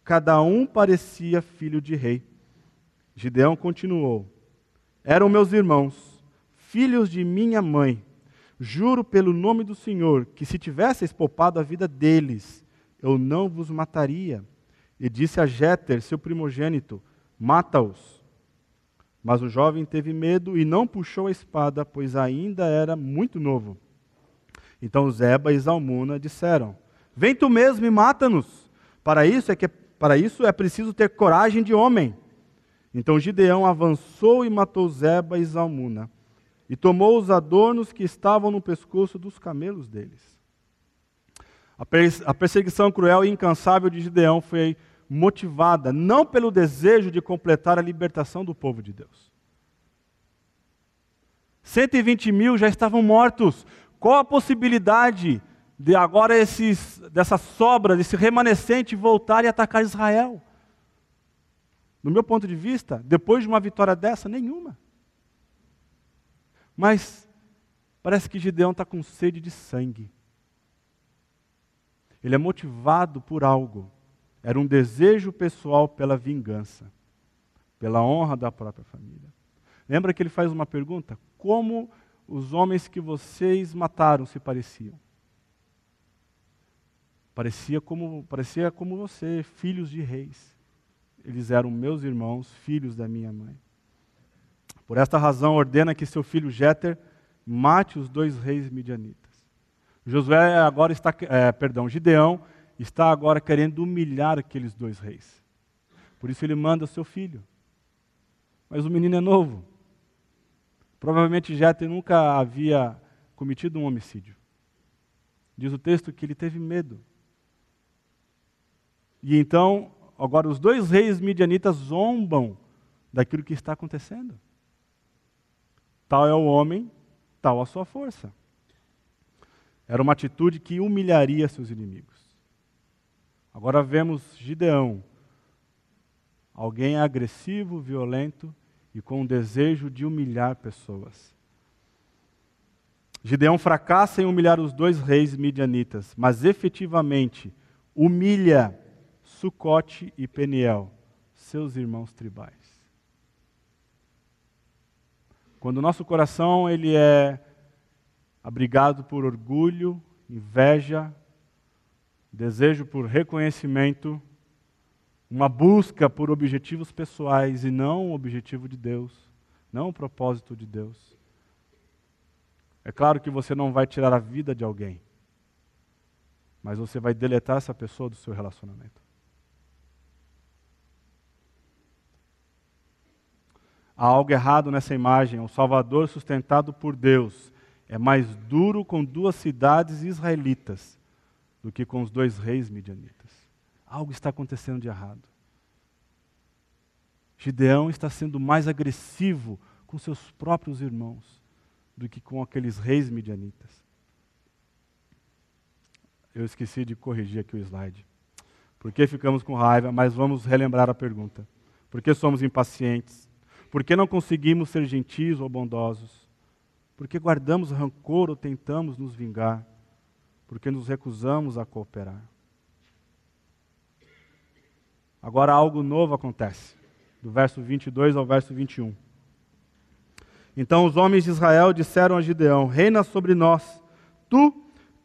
cada um parecia filho de rei. Gideão continuou: Eram meus irmãos, filhos de minha mãe Juro pelo nome do Senhor que se tivesseis poupado a vida deles, eu não vos mataria. E disse a Jéter, seu primogênito: Mata-os. Mas o jovem teve medo e não puxou a espada, pois ainda era muito novo. Então Zeba e Zalmuna disseram: Vem tu mesmo e mata-nos. Para isso é que para isso é preciso ter coragem de homem. Então Gideão avançou e matou Zeba e Zalmuna e tomou os adornos que estavam no pescoço dos camelos deles. A perseguição cruel e incansável de Gideão foi motivada não pelo desejo de completar a libertação do povo de Deus. 120 mil já estavam mortos. Qual a possibilidade de agora esses, dessa sobra, desse remanescente voltar e atacar Israel? No meu ponto de vista, depois de uma vitória dessa, nenhuma. Mas parece que Gideão está com sede de sangue. Ele é motivado por algo. Era um desejo pessoal pela vingança, pela honra da própria família. Lembra que ele faz uma pergunta? Como os homens que vocês mataram se pareciam? Parecia como, parecia como você, filhos de reis. Eles eram meus irmãos, filhos da minha mãe. Por esta razão, ordena que seu filho Jéter mate os dois reis midianitas. Josué agora está, é, perdão, Gideão está agora querendo humilhar aqueles dois reis. Por isso ele manda seu filho. Mas o menino é novo. Provavelmente Jéter nunca havia cometido um homicídio. Diz o texto que ele teve medo. E então, agora os dois reis midianitas zombam daquilo que está acontecendo. Tal é o homem, tal a sua força. Era uma atitude que humilharia seus inimigos. Agora vemos Gideão, alguém agressivo, violento e com o desejo de humilhar pessoas. Gideão fracassa em humilhar os dois reis midianitas, mas efetivamente humilha Sucote e Peniel, seus irmãos tribais. Quando o nosso coração ele é abrigado por orgulho, inveja, desejo por reconhecimento, uma busca por objetivos pessoais e não o objetivo de Deus, não o propósito de Deus. É claro que você não vai tirar a vida de alguém, mas você vai deletar essa pessoa do seu relacionamento. Há algo errado nessa imagem. O Salvador, sustentado por Deus, é mais duro com duas cidades israelitas do que com os dois reis midianitas. Algo está acontecendo de errado. Gideão está sendo mais agressivo com seus próprios irmãos do que com aqueles reis midianitas. Eu esqueci de corrigir aqui o slide. Por que ficamos com raiva? Mas vamos relembrar a pergunta. Por que somos impacientes? Por que não conseguimos ser gentis ou bondosos? Por que guardamos rancor ou tentamos nos vingar? Por que nos recusamos a cooperar? Agora algo novo acontece, do verso 22 ao verso 21. Então os homens de Israel disseram a Gideão: Reina sobre nós, tu,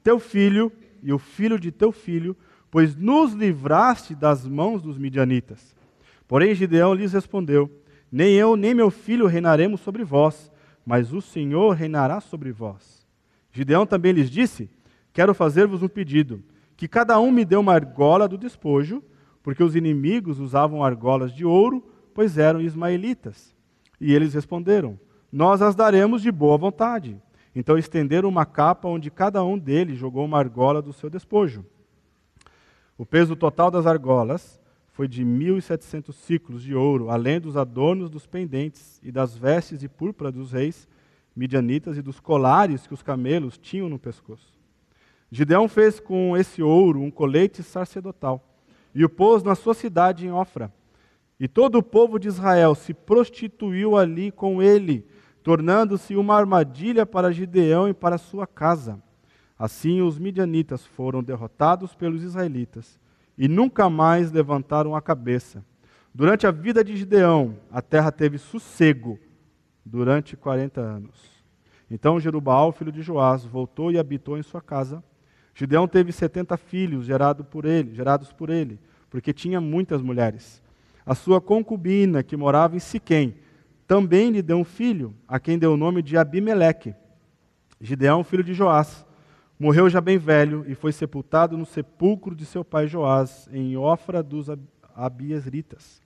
teu filho e o filho de teu filho, pois nos livraste das mãos dos midianitas. Porém Gideão lhes respondeu: nem eu, nem meu filho reinaremos sobre vós, mas o Senhor reinará sobre vós. Gideão também lhes disse: Quero fazer-vos um pedido, que cada um me dê uma argola do despojo, porque os inimigos usavam argolas de ouro, pois eram ismaelitas. E eles responderam: Nós as daremos de boa vontade. Então estenderam uma capa onde cada um deles jogou uma argola do seu despojo. O peso total das argolas foi de 1.700 ciclos de ouro, além dos adornos dos pendentes e das vestes de púrpura dos reis midianitas e dos colares que os camelos tinham no pescoço. Gideão fez com esse ouro um colete sacerdotal e o pôs na sua cidade em Ofra. E todo o povo de Israel se prostituiu ali com ele, tornando-se uma armadilha para Gideão e para sua casa. Assim os midianitas foram derrotados pelos israelitas e nunca mais levantaram a cabeça. Durante a vida de Gideão, a terra teve sossego durante 40 anos. Então Jerubal, filho de Joás, voltou e habitou em sua casa. Gideão teve 70 filhos gerado por ele, gerados por ele, porque tinha muitas mulheres. A sua concubina, que morava em Siquém, também lhe deu um filho, a quem deu o nome de Abimeleque. Gideão, filho de Joás, Morreu já bem velho e foi sepultado no sepulcro de seu pai Joás, em Ofra dos Abiesritas.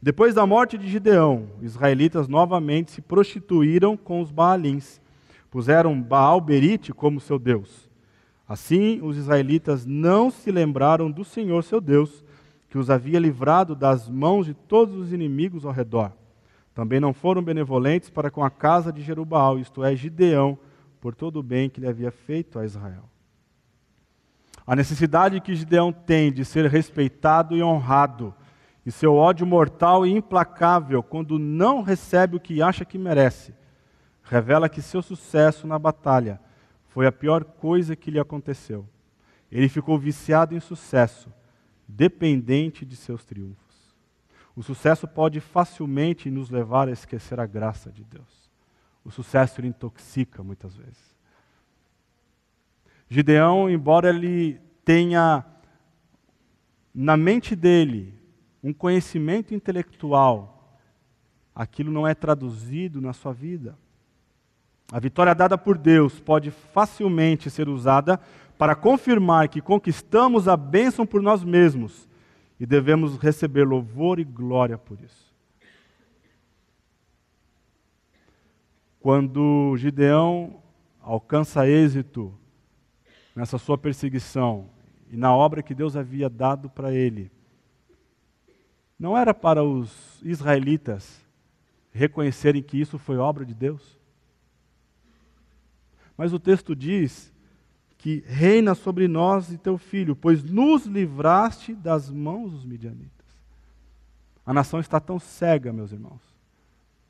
Depois da morte de Gideão, os israelitas novamente se prostituíram com os Baalins. Puseram Baal Berite como seu Deus. Assim, os israelitas não se lembraram do Senhor seu Deus, que os havia livrado das mãos de todos os inimigos ao redor. Também não foram benevolentes para com a casa de Jerubaal, isto é, Gideão, por todo o bem que ele havia feito a Israel. A necessidade que Gideão tem de ser respeitado e honrado, e seu ódio mortal e implacável quando não recebe o que acha que merece, revela que seu sucesso na batalha foi a pior coisa que lhe aconteceu. Ele ficou viciado em sucesso, dependente de seus triunfos. O sucesso pode facilmente nos levar a esquecer a graça de Deus. O sucesso ele intoxica muitas vezes. Gideão, embora ele tenha na mente dele um conhecimento intelectual, aquilo não é traduzido na sua vida. A vitória dada por Deus pode facilmente ser usada para confirmar que conquistamos a bênção por nós mesmos e devemos receber louvor e glória por isso. Quando Gideão alcança êxito nessa sua perseguição e na obra que Deus havia dado para ele, não era para os israelitas reconhecerem que isso foi obra de Deus? Mas o texto diz que reina sobre nós e teu filho, pois nos livraste das mãos dos midianitas. A nação está tão cega, meus irmãos.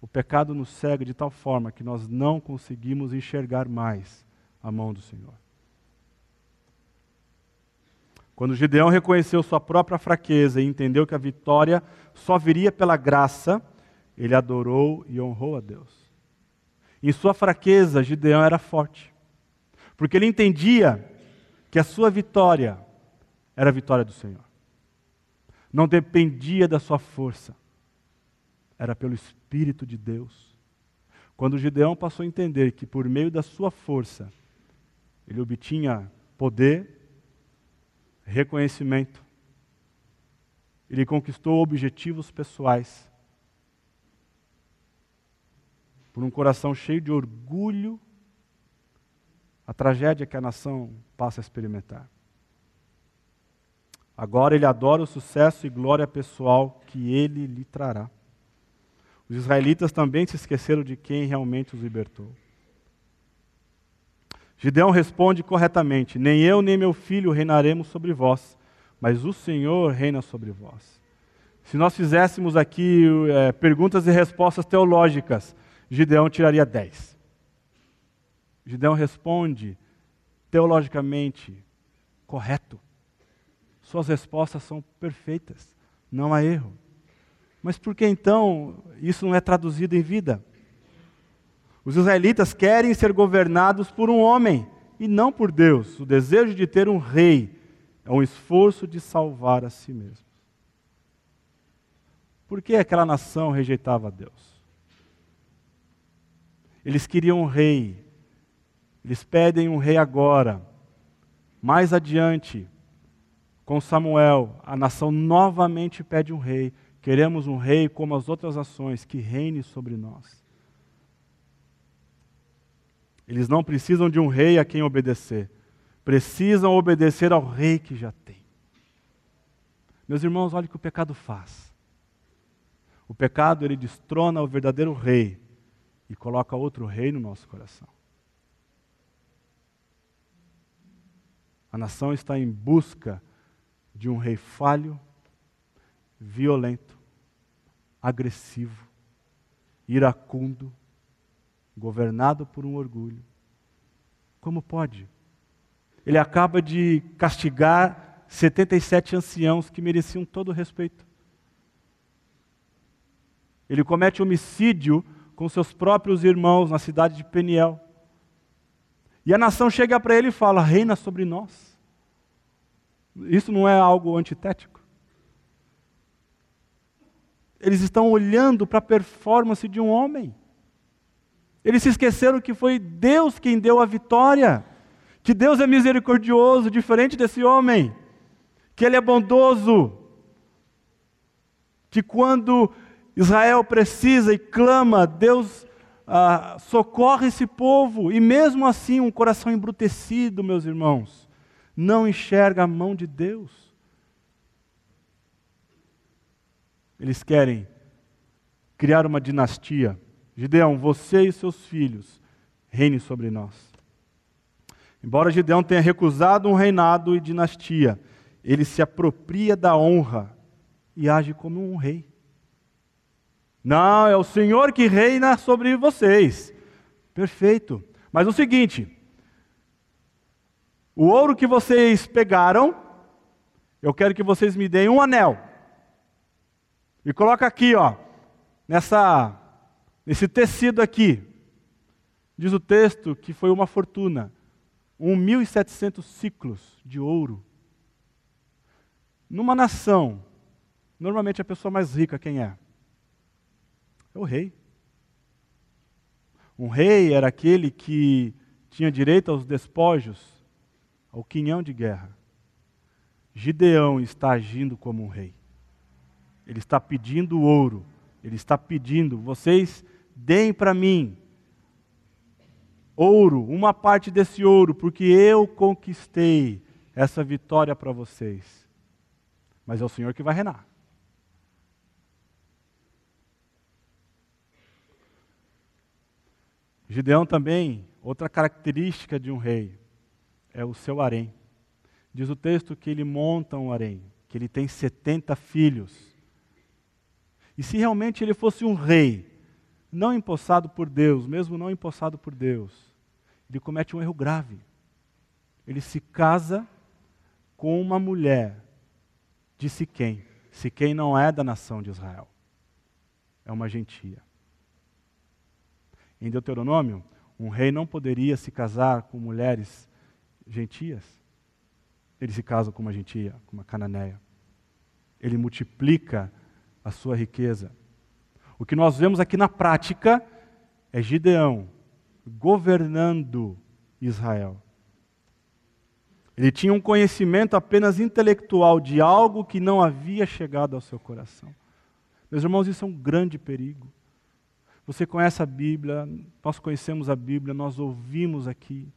O pecado nos cega de tal forma que nós não conseguimos enxergar mais a mão do Senhor. Quando Gideão reconheceu sua própria fraqueza e entendeu que a vitória só viria pela graça, ele adorou e honrou a Deus. Em sua fraqueza, Gideão era forte, porque ele entendia que a sua vitória era a vitória do Senhor. Não dependia da sua força, era pelo Espírito de Deus. Quando Gideão passou a entender que por meio da sua força ele obtinha poder, reconhecimento, ele conquistou objetivos pessoais, por um coração cheio de orgulho, a tragédia que a nação passa a experimentar. Agora ele adora o sucesso e glória pessoal que ele lhe trará. Os israelitas também se esqueceram de quem realmente os libertou. Gideão responde corretamente: Nem eu nem meu filho reinaremos sobre vós, mas o Senhor reina sobre vós. Se nós fizéssemos aqui é, perguntas e respostas teológicas, Gideão tiraria 10. Gideão responde teologicamente correto. Suas respostas são perfeitas, não há erro. Mas por que então isso não é traduzido em vida? Os israelitas querem ser governados por um homem e não por Deus. O desejo de ter um rei é um esforço de salvar a si mesmos. Por que aquela nação rejeitava Deus? Eles queriam um rei. Eles pedem um rei agora. Mais adiante, com Samuel, a nação novamente pede um rei. Queremos um rei como as outras nações, que reine sobre nós. Eles não precisam de um rei a quem obedecer. Precisam obedecer ao rei que já tem. Meus irmãos, olhe o que o pecado faz. O pecado ele destrona o verdadeiro rei e coloca outro rei no nosso coração. A nação está em busca de um rei falho, violento, agressivo, iracundo, governado por um orgulho. Como pode? Ele acaba de castigar 77 anciãos que mereciam todo o respeito. Ele comete homicídio com seus próprios irmãos na cidade de Peniel. E a nação chega para ele e fala: reina sobre nós. Isso não é algo antitético? Eles estão olhando para a performance de um homem. Eles se esqueceram que foi Deus quem deu a vitória, que Deus é misericordioso, diferente desse homem, que Ele é bondoso, que quando Israel precisa e clama, Deus ah, socorre esse povo, e mesmo assim, um coração embrutecido, meus irmãos, não enxerga a mão de Deus. Eles querem criar uma dinastia. Gideão, você e seus filhos reinem sobre nós. Embora Gideão tenha recusado um reinado e dinastia, ele se apropria da honra e age como um rei. Não, é o Senhor que reina sobre vocês. Perfeito. Mas o seguinte: o ouro que vocês pegaram, eu quero que vocês me deem um anel. E coloca aqui, ó, nessa nesse tecido aqui. Diz o texto que foi uma fortuna, 1.700 ciclos de ouro Numa nação, normalmente a pessoa mais rica quem é? É o rei. Um rei era aquele que tinha direito aos despojos, ao quinhão de guerra. Gideão está agindo como um rei. Ele está pedindo ouro. Ele está pedindo, vocês deem para mim ouro, uma parte desse ouro, porque eu conquistei essa vitória para vocês. Mas é o Senhor que vai reinar. Gideão também, outra característica de um rei, é o seu harém. Diz o texto que ele monta um harém, que ele tem 70 filhos. E se realmente ele fosse um rei, não empossado por Deus, mesmo não empossado por Deus, ele comete um erro grave. Ele se casa com uma mulher de Siquém. Siquém não é da nação de Israel, é uma gentia. Em Deuteronômio, um rei não poderia se casar com mulheres gentias. Ele se casa com uma gentia, com uma cananeia. Ele multiplica a sua riqueza. O que nós vemos aqui na prática é Gideão governando Israel. Ele tinha um conhecimento apenas intelectual de algo que não havia chegado ao seu coração. Meus irmãos, isso é um grande perigo. Você conhece a Bíblia, nós conhecemos a Bíblia, nós ouvimos aqui,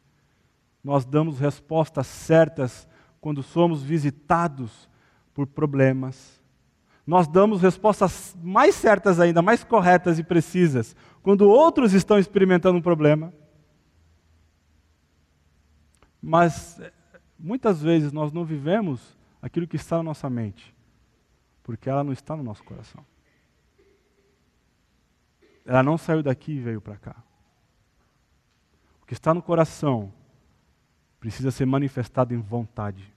nós damos respostas certas quando somos visitados por problemas. Nós damos respostas mais certas ainda, mais corretas e precisas, quando outros estão experimentando um problema. Mas muitas vezes nós não vivemos aquilo que está na nossa mente, porque ela não está no nosso coração. Ela não saiu daqui e veio para cá. O que está no coração precisa ser manifestado em vontade.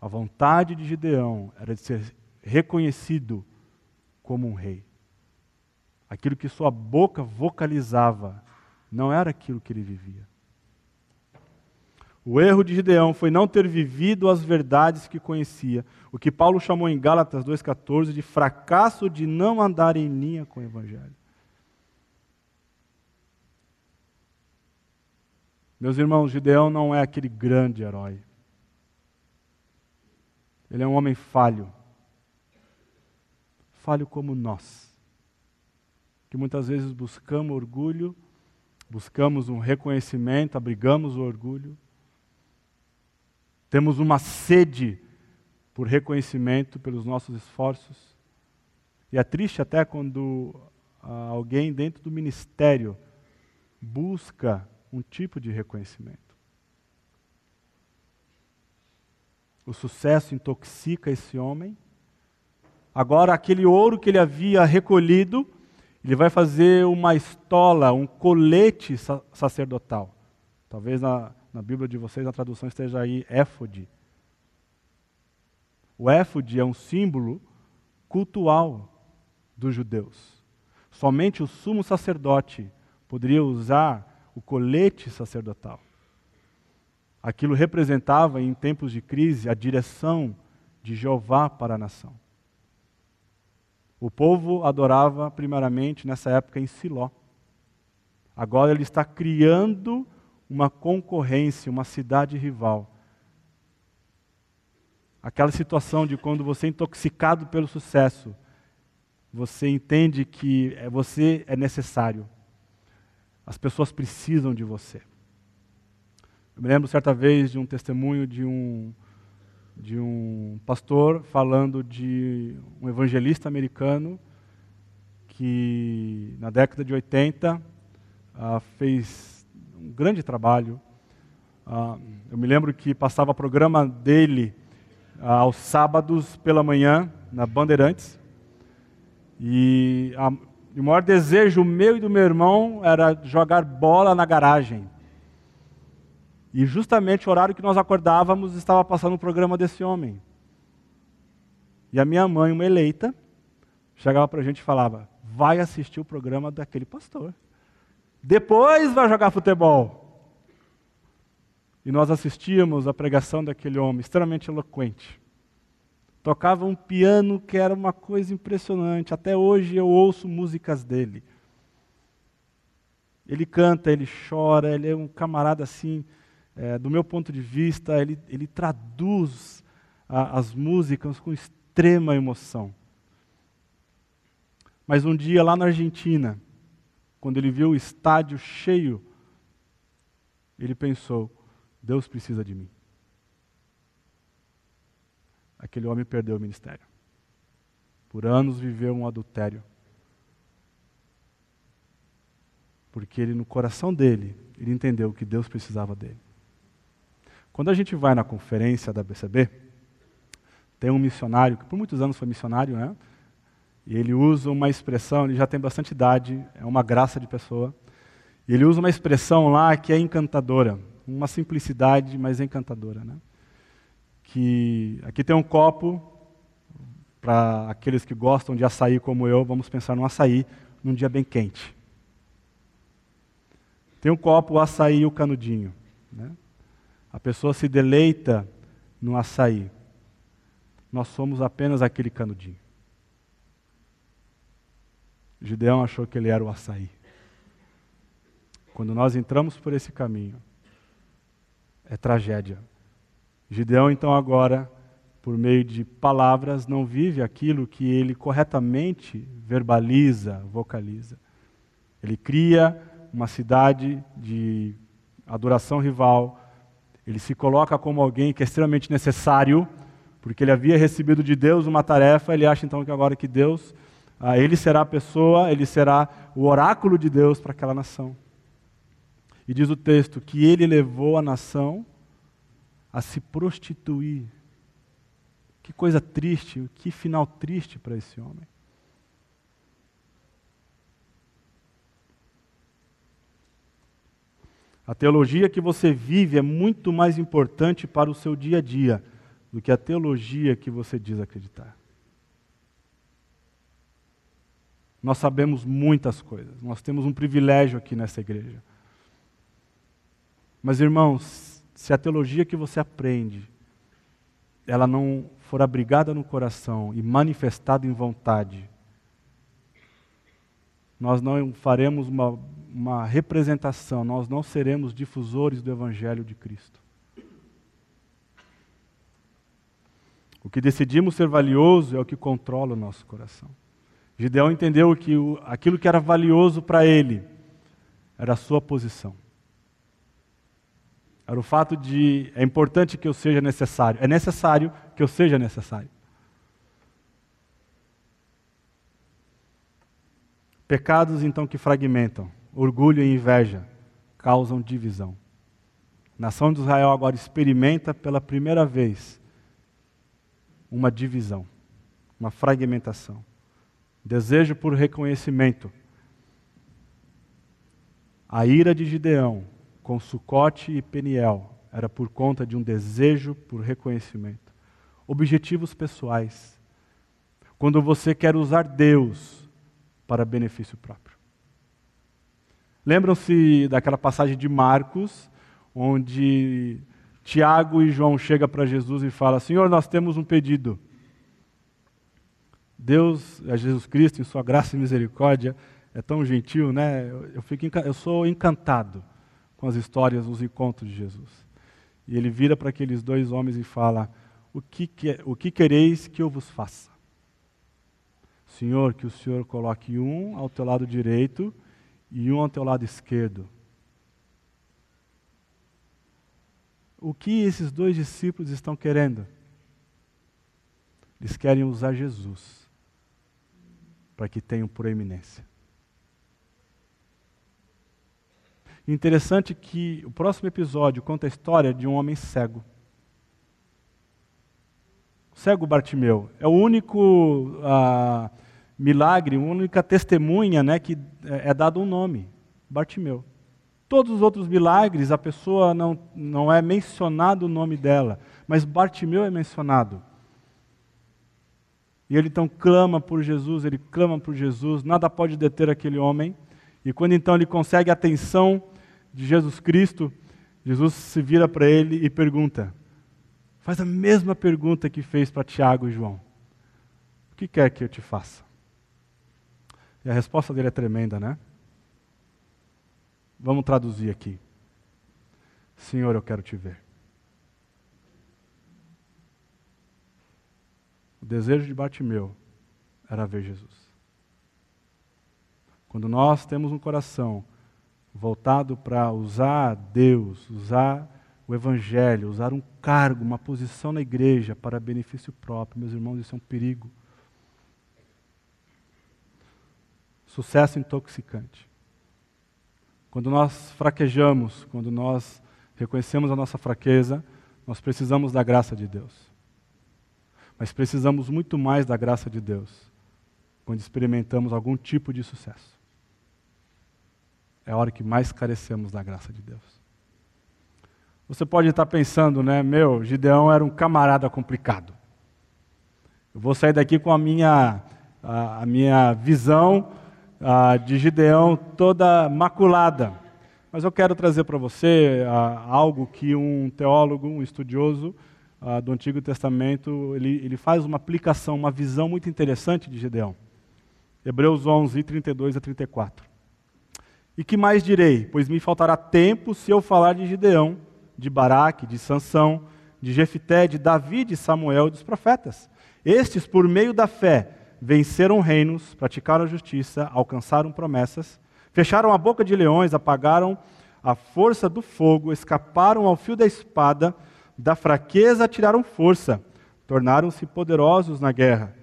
A vontade de Gideão era de ser reconhecido como um rei. Aquilo que sua boca vocalizava não era aquilo que ele vivia. O erro de Gideão foi não ter vivido as verdades que conhecia, o que Paulo chamou em Gálatas 2,14 de fracasso de não andar em linha com o Evangelho. Meus irmãos, Gideão não é aquele grande herói. Ele é um homem falho. Falho como nós. Que muitas vezes buscamos orgulho, buscamos um reconhecimento, abrigamos o orgulho temos uma sede por reconhecimento pelos nossos esforços. E é triste até quando ah, alguém dentro do ministério busca um tipo de reconhecimento. O sucesso intoxica esse homem. Agora, aquele ouro que ele havia recolhido, ele vai fazer uma estola, um colete sacerdotal. Talvez na, na Bíblia de vocês, a tradução esteja aí éfode. O éfode é um símbolo cultual dos judeus. Somente o sumo sacerdote poderia usar o colete sacerdotal. Aquilo representava, em tempos de crise, a direção de Jeová para a nação. O povo adorava primeiramente nessa época em Siló. Agora ele está criando uma concorrência, uma cidade rival. Aquela situação de quando você é intoxicado pelo sucesso, você entende que é, você é necessário. As pessoas precisam de você. Eu me lembro certa vez de um testemunho de um, de um pastor falando de um evangelista americano que na década de 80 uh, ah, fez um grande trabalho. Uh, eu me lembro que passava programa dele uh, aos sábados pela manhã, na Bandeirantes. E a, o maior desejo meu e do meu irmão era jogar bola na garagem. E justamente o horário que nós acordávamos estava passando o programa desse homem. E a minha mãe, uma eleita, chegava para a gente e falava: vai assistir o programa daquele pastor. Depois vai jogar futebol. E nós assistíamos à pregação daquele homem extremamente eloquente. Tocava um piano que era uma coisa impressionante. Até hoje eu ouço músicas dele. Ele canta, ele chora, ele é um camarada assim, é, do meu ponto de vista, ele, ele traduz a, as músicas com extrema emoção. Mas um dia lá na Argentina, quando ele viu o estádio cheio, ele pensou: Deus precisa de mim aquele homem perdeu o ministério. Por anos viveu um adultério. Porque ele, no coração dele, ele entendeu que Deus precisava dele. Quando a gente vai na conferência da BCB, tem um missionário, que por muitos anos foi missionário, né? E ele usa uma expressão, ele já tem bastante idade, é uma graça de pessoa. E ele usa uma expressão lá que é encantadora, uma simplicidade, mas encantadora, né? que aqui tem um copo para aqueles que gostam de açaí como eu, vamos pensar no açaí num dia bem quente. Tem um copo, o açaí e o canudinho. Né? A pessoa se deleita no açaí. Nós somos apenas aquele canudinho. Gideão achou que ele era o açaí. Quando nós entramos por esse caminho, é tragédia. Gideão, então, agora, por meio de palavras, não vive aquilo que ele corretamente verbaliza, vocaliza. Ele cria uma cidade de adoração rival, ele se coloca como alguém que é extremamente necessário, porque ele havia recebido de Deus uma tarefa, ele acha então que agora que Deus, ah, ele será a pessoa, ele será o oráculo de Deus para aquela nação. E diz o texto que ele levou a nação a se prostituir. Que coisa triste, que final triste para esse homem. A teologia que você vive é muito mais importante para o seu dia a dia do que a teologia que você diz acreditar. Nós sabemos muitas coisas, nós temos um privilégio aqui nessa igreja. Mas, irmãos, se a teologia que você aprende, ela não for abrigada no coração e manifestada em vontade, nós não faremos uma, uma representação, nós não seremos difusores do Evangelho de Cristo. O que decidimos ser valioso é o que controla o nosso coração. Gideão entendeu que o, aquilo que era valioso para ele era a sua posição. Era o fato de é importante que eu seja necessário. É necessário que eu seja necessário. Pecados então que fragmentam, orgulho e inveja causam divisão. A nação de Israel agora experimenta pela primeira vez uma divisão, uma fragmentação. Desejo por reconhecimento. A ira de Gideão com Sucote e Peniel era por conta de um desejo por reconhecimento. Objetivos pessoais. Quando você quer usar Deus para benefício próprio. Lembram-se daquela passagem de Marcos, onde Tiago e João chegam para Jesus e falam: Senhor, nós temos um pedido. Deus, é Jesus Cristo, em sua graça e misericórdia, é tão gentil, né? Eu, fico, eu sou encantado com as histórias, os encontros de Jesus. E ele vira para aqueles dois homens e fala: o que, que, o que quereis que eu vos faça? Senhor, que o Senhor coloque um ao teu lado direito e um ao teu lado esquerdo. O que esses dois discípulos estão querendo? Eles querem usar Jesus para que tenham proeminência. Interessante que o próximo episódio conta a história de um homem cego. Cego Bartimeu é o único ah, milagre, única testemunha né, que é, é dado um nome, Bartimeu. Todos os outros milagres, a pessoa não, não é mencionado o nome dela, mas Bartimeu é mencionado. E ele então clama por Jesus, ele clama por Jesus, nada pode deter aquele homem. E quando então ele consegue a atenção de Jesus Cristo, Jesus se vira para ele e pergunta: faz a mesma pergunta que fez para Tiago e João: O que quer que eu te faça? E a resposta dele é tremenda, né? Vamos traduzir aqui. Senhor, eu quero te ver. O desejo de Bartimeu era ver Jesus. Quando nós temos um coração voltado para usar Deus, usar o Evangelho, usar um cargo, uma posição na igreja para benefício próprio. Meus irmãos, isso é um perigo. Sucesso intoxicante. Quando nós fraquejamos, quando nós reconhecemos a nossa fraqueza, nós precisamos da graça de Deus. Mas precisamos muito mais da graça de Deus quando experimentamos algum tipo de sucesso. É a hora que mais carecemos da graça de Deus. Você pode estar pensando, né, meu, Gideão era um camarada complicado. Eu vou sair daqui com a minha, a, a minha visão a, de Gideão toda maculada. Mas eu quero trazer para você a, algo que um teólogo, um estudioso do Antigo Testamento, ele, ele faz uma aplicação, uma visão muito interessante de Gideão. Hebreus 11, 32 a 34. E que mais direi? Pois me faltará tempo se eu falar de Gideão de Baraque, de Sansão, de Jefité, de Davi, de Samuel e dos profetas. Estes, por meio da fé, venceram reinos, praticaram a justiça, alcançaram promessas, fecharam a boca de leões, apagaram a força do fogo, escaparam ao fio da espada, da fraqueza tiraram força, tornaram-se poderosos na guerra,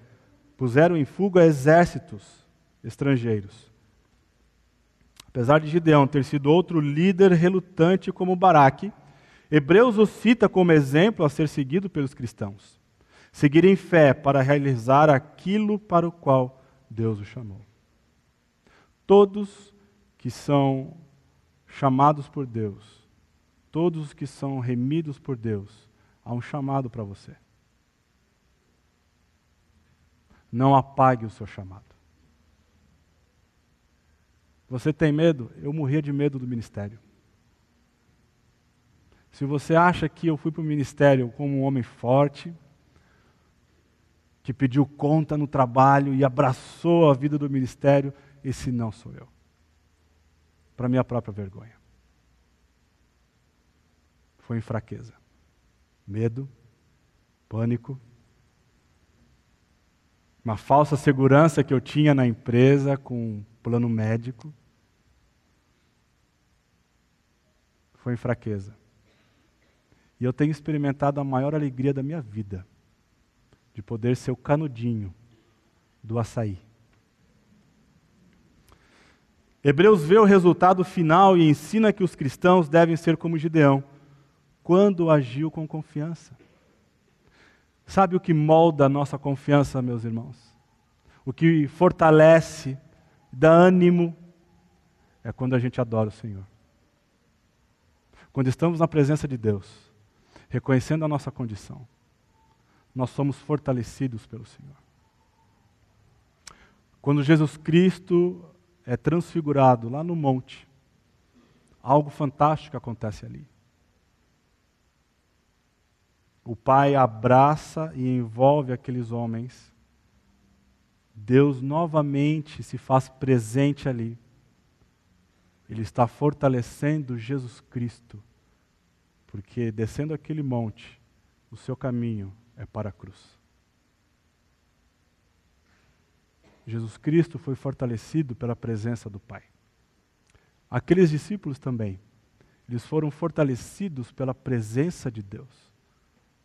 puseram em fuga exércitos estrangeiros. Apesar de Gideão ter sido outro líder relutante como Baraque, Hebreus o cita como exemplo a ser seguido pelos cristãos. Seguir em fé para realizar aquilo para o qual Deus o chamou. Todos que são chamados por Deus, todos que são remidos por Deus, há um chamado para você. Não apague o seu chamado. Você tem medo? Eu morria de medo do ministério. Se você acha que eu fui para o ministério como um homem forte, que pediu conta no trabalho e abraçou a vida do ministério, esse não sou eu. Para minha própria vergonha. Foi em fraqueza, medo, pânico, uma falsa segurança que eu tinha na empresa com um plano médico. Foi em fraqueza. E eu tenho experimentado a maior alegria da minha vida, de poder ser o canudinho do açaí. Hebreus vê o resultado final e ensina que os cristãos devem ser como Gideão, quando agiu com confiança. Sabe o que molda a nossa confiança, meus irmãos? O que fortalece, dá ânimo, é quando a gente adora o Senhor. Quando estamos na presença de Deus, reconhecendo a nossa condição, nós somos fortalecidos pelo Senhor. Quando Jesus Cristo é transfigurado lá no monte, algo fantástico acontece ali. O Pai abraça e envolve aqueles homens. Deus novamente se faz presente ali. Ele está fortalecendo Jesus Cristo porque descendo aquele monte, o seu caminho é para a cruz. Jesus Cristo foi fortalecido pela presença do Pai. Aqueles discípulos também, eles foram fortalecidos pela presença de Deus,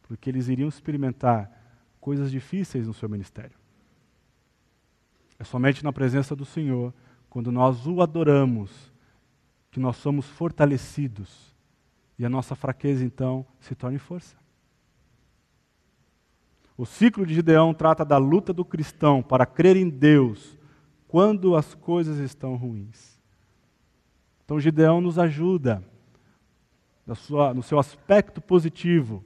porque eles iriam experimentar coisas difíceis no seu ministério. É somente na presença do Senhor, quando nós o adoramos, que nós somos fortalecidos e a nossa fraqueza, então, se torna força. O ciclo de Gideão trata da luta do cristão para crer em Deus quando as coisas estão ruins. Então, Gideão nos ajuda, no seu aspecto positivo,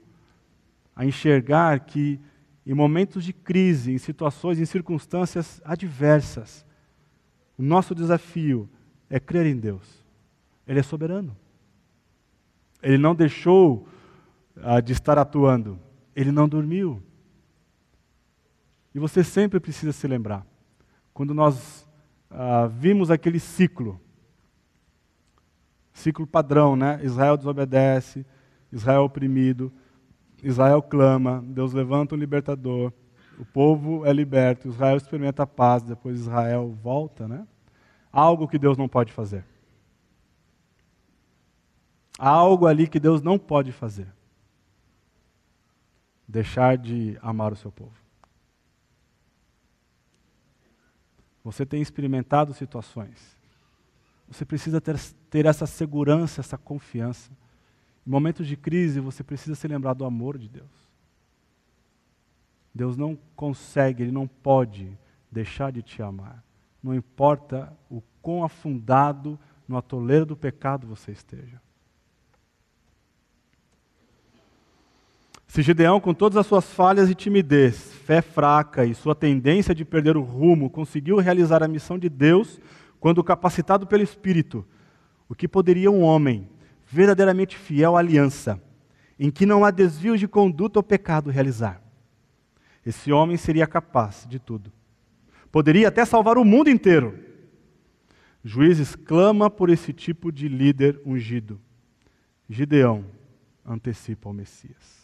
a enxergar que em momentos de crise, em situações, em circunstâncias adversas, o nosso desafio é crer em Deus. Ele é soberano. Ele não deixou uh, de estar atuando. ele não dormiu. E você sempre precisa se lembrar. Quando nós ah, vimos aquele ciclo, ciclo padrão, né? Israel desobedece, Israel oprimido, Israel clama, Deus levanta um libertador, o povo é liberto, Israel experimenta a paz, depois Israel volta, né? Algo que Deus não pode fazer. Há algo ali que Deus não pode fazer. Deixar de amar o seu povo. Você tem experimentado situações. Você precisa ter, ter essa segurança, essa confiança. Em momentos de crise, você precisa se lembrar do amor de Deus. Deus não consegue, Ele não pode deixar de te amar. Não importa o quão afundado no atoleiro do pecado você esteja. Se Gideão, com todas as suas falhas e timidez, fé fraca e sua tendência de perder o rumo, conseguiu realizar a missão de Deus quando capacitado pelo Espírito, o que poderia um homem verdadeiramente fiel à aliança, em que não há desvio de conduta ou pecado realizar? Esse homem seria capaz de tudo. Poderia até salvar o mundo inteiro. Juízes clama por esse tipo de líder ungido. Gideão antecipa o Messias.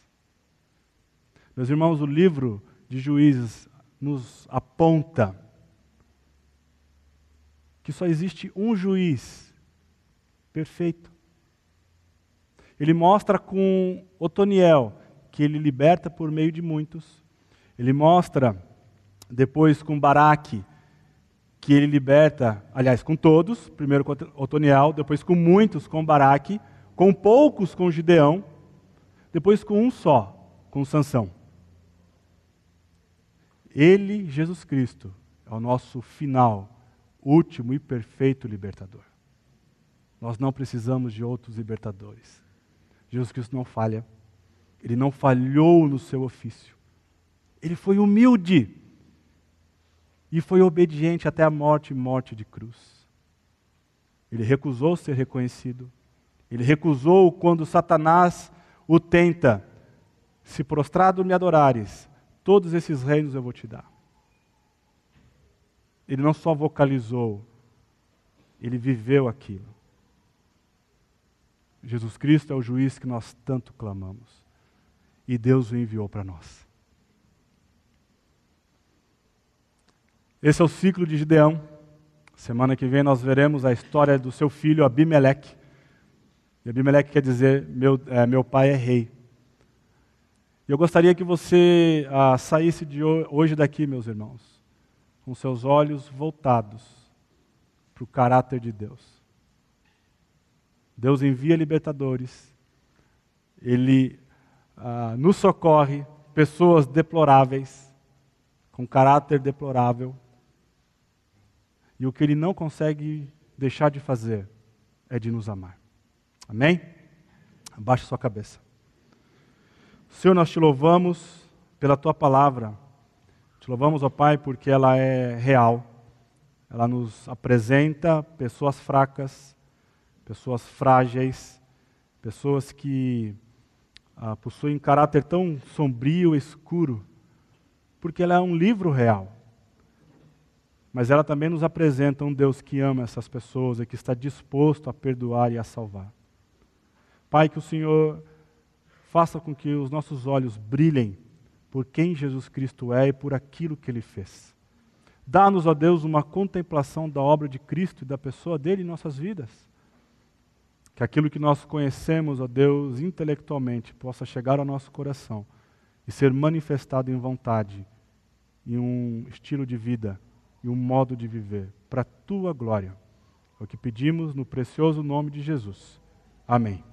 Meus irmãos, o livro de Juízes nos aponta que só existe um juiz perfeito. Ele mostra com Otoniel que ele liberta por meio de muitos. Ele mostra depois com Baraque que ele liberta, aliás, com todos, primeiro com Otoniel, depois com muitos com Baraque, com poucos com Gideão, depois com um só, com Sansão. Ele, Jesus Cristo, é o nosso final, último e perfeito libertador. Nós não precisamos de outros libertadores. Jesus Cristo não falha. Ele não falhou no seu ofício. Ele foi humilde e foi obediente até a morte e morte de cruz. Ele recusou ser reconhecido. Ele recusou quando Satanás o tenta. Se prostrado me adorares, Todos esses reinos eu vou te dar. Ele não só vocalizou, ele viveu aquilo. Jesus Cristo é o juiz que nós tanto clamamos. E Deus o enviou para nós. Esse é o ciclo de Gideão. Semana que vem nós veremos a história do seu filho Abimeleque. E Abimeleque quer dizer: meu, é, meu pai é rei. E eu gostaria que você ah, saísse de hoje daqui, meus irmãos, com seus olhos voltados para o caráter de Deus. Deus envia libertadores, Ele ah, nos socorre, pessoas deploráveis, com caráter deplorável, e o que Ele não consegue deixar de fazer é de nos amar. Amém? Abaixe sua cabeça. Senhor, nós te louvamos pela tua palavra. Te louvamos, ó Pai, porque ela é real. Ela nos apresenta pessoas fracas, pessoas frágeis, pessoas que ah, possuem caráter tão sombrio escuro, porque ela é um livro real. Mas ela também nos apresenta um Deus que ama essas pessoas e que está disposto a perdoar e a salvar. Pai, que o Senhor faça com que os nossos olhos brilhem por quem Jesus Cristo é e por aquilo que ele fez. Dá-nos, ó Deus, uma contemplação da obra de Cristo e da pessoa dele em nossas vidas. Que aquilo que nós conhecemos, ó Deus, intelectualmente, possa chegar ao nosso coração e ser manifestado em vontade, em um estilo de vida e um modo de viver, para a tua glória. É o que pedimos no precioso nome de Jesus. Amém.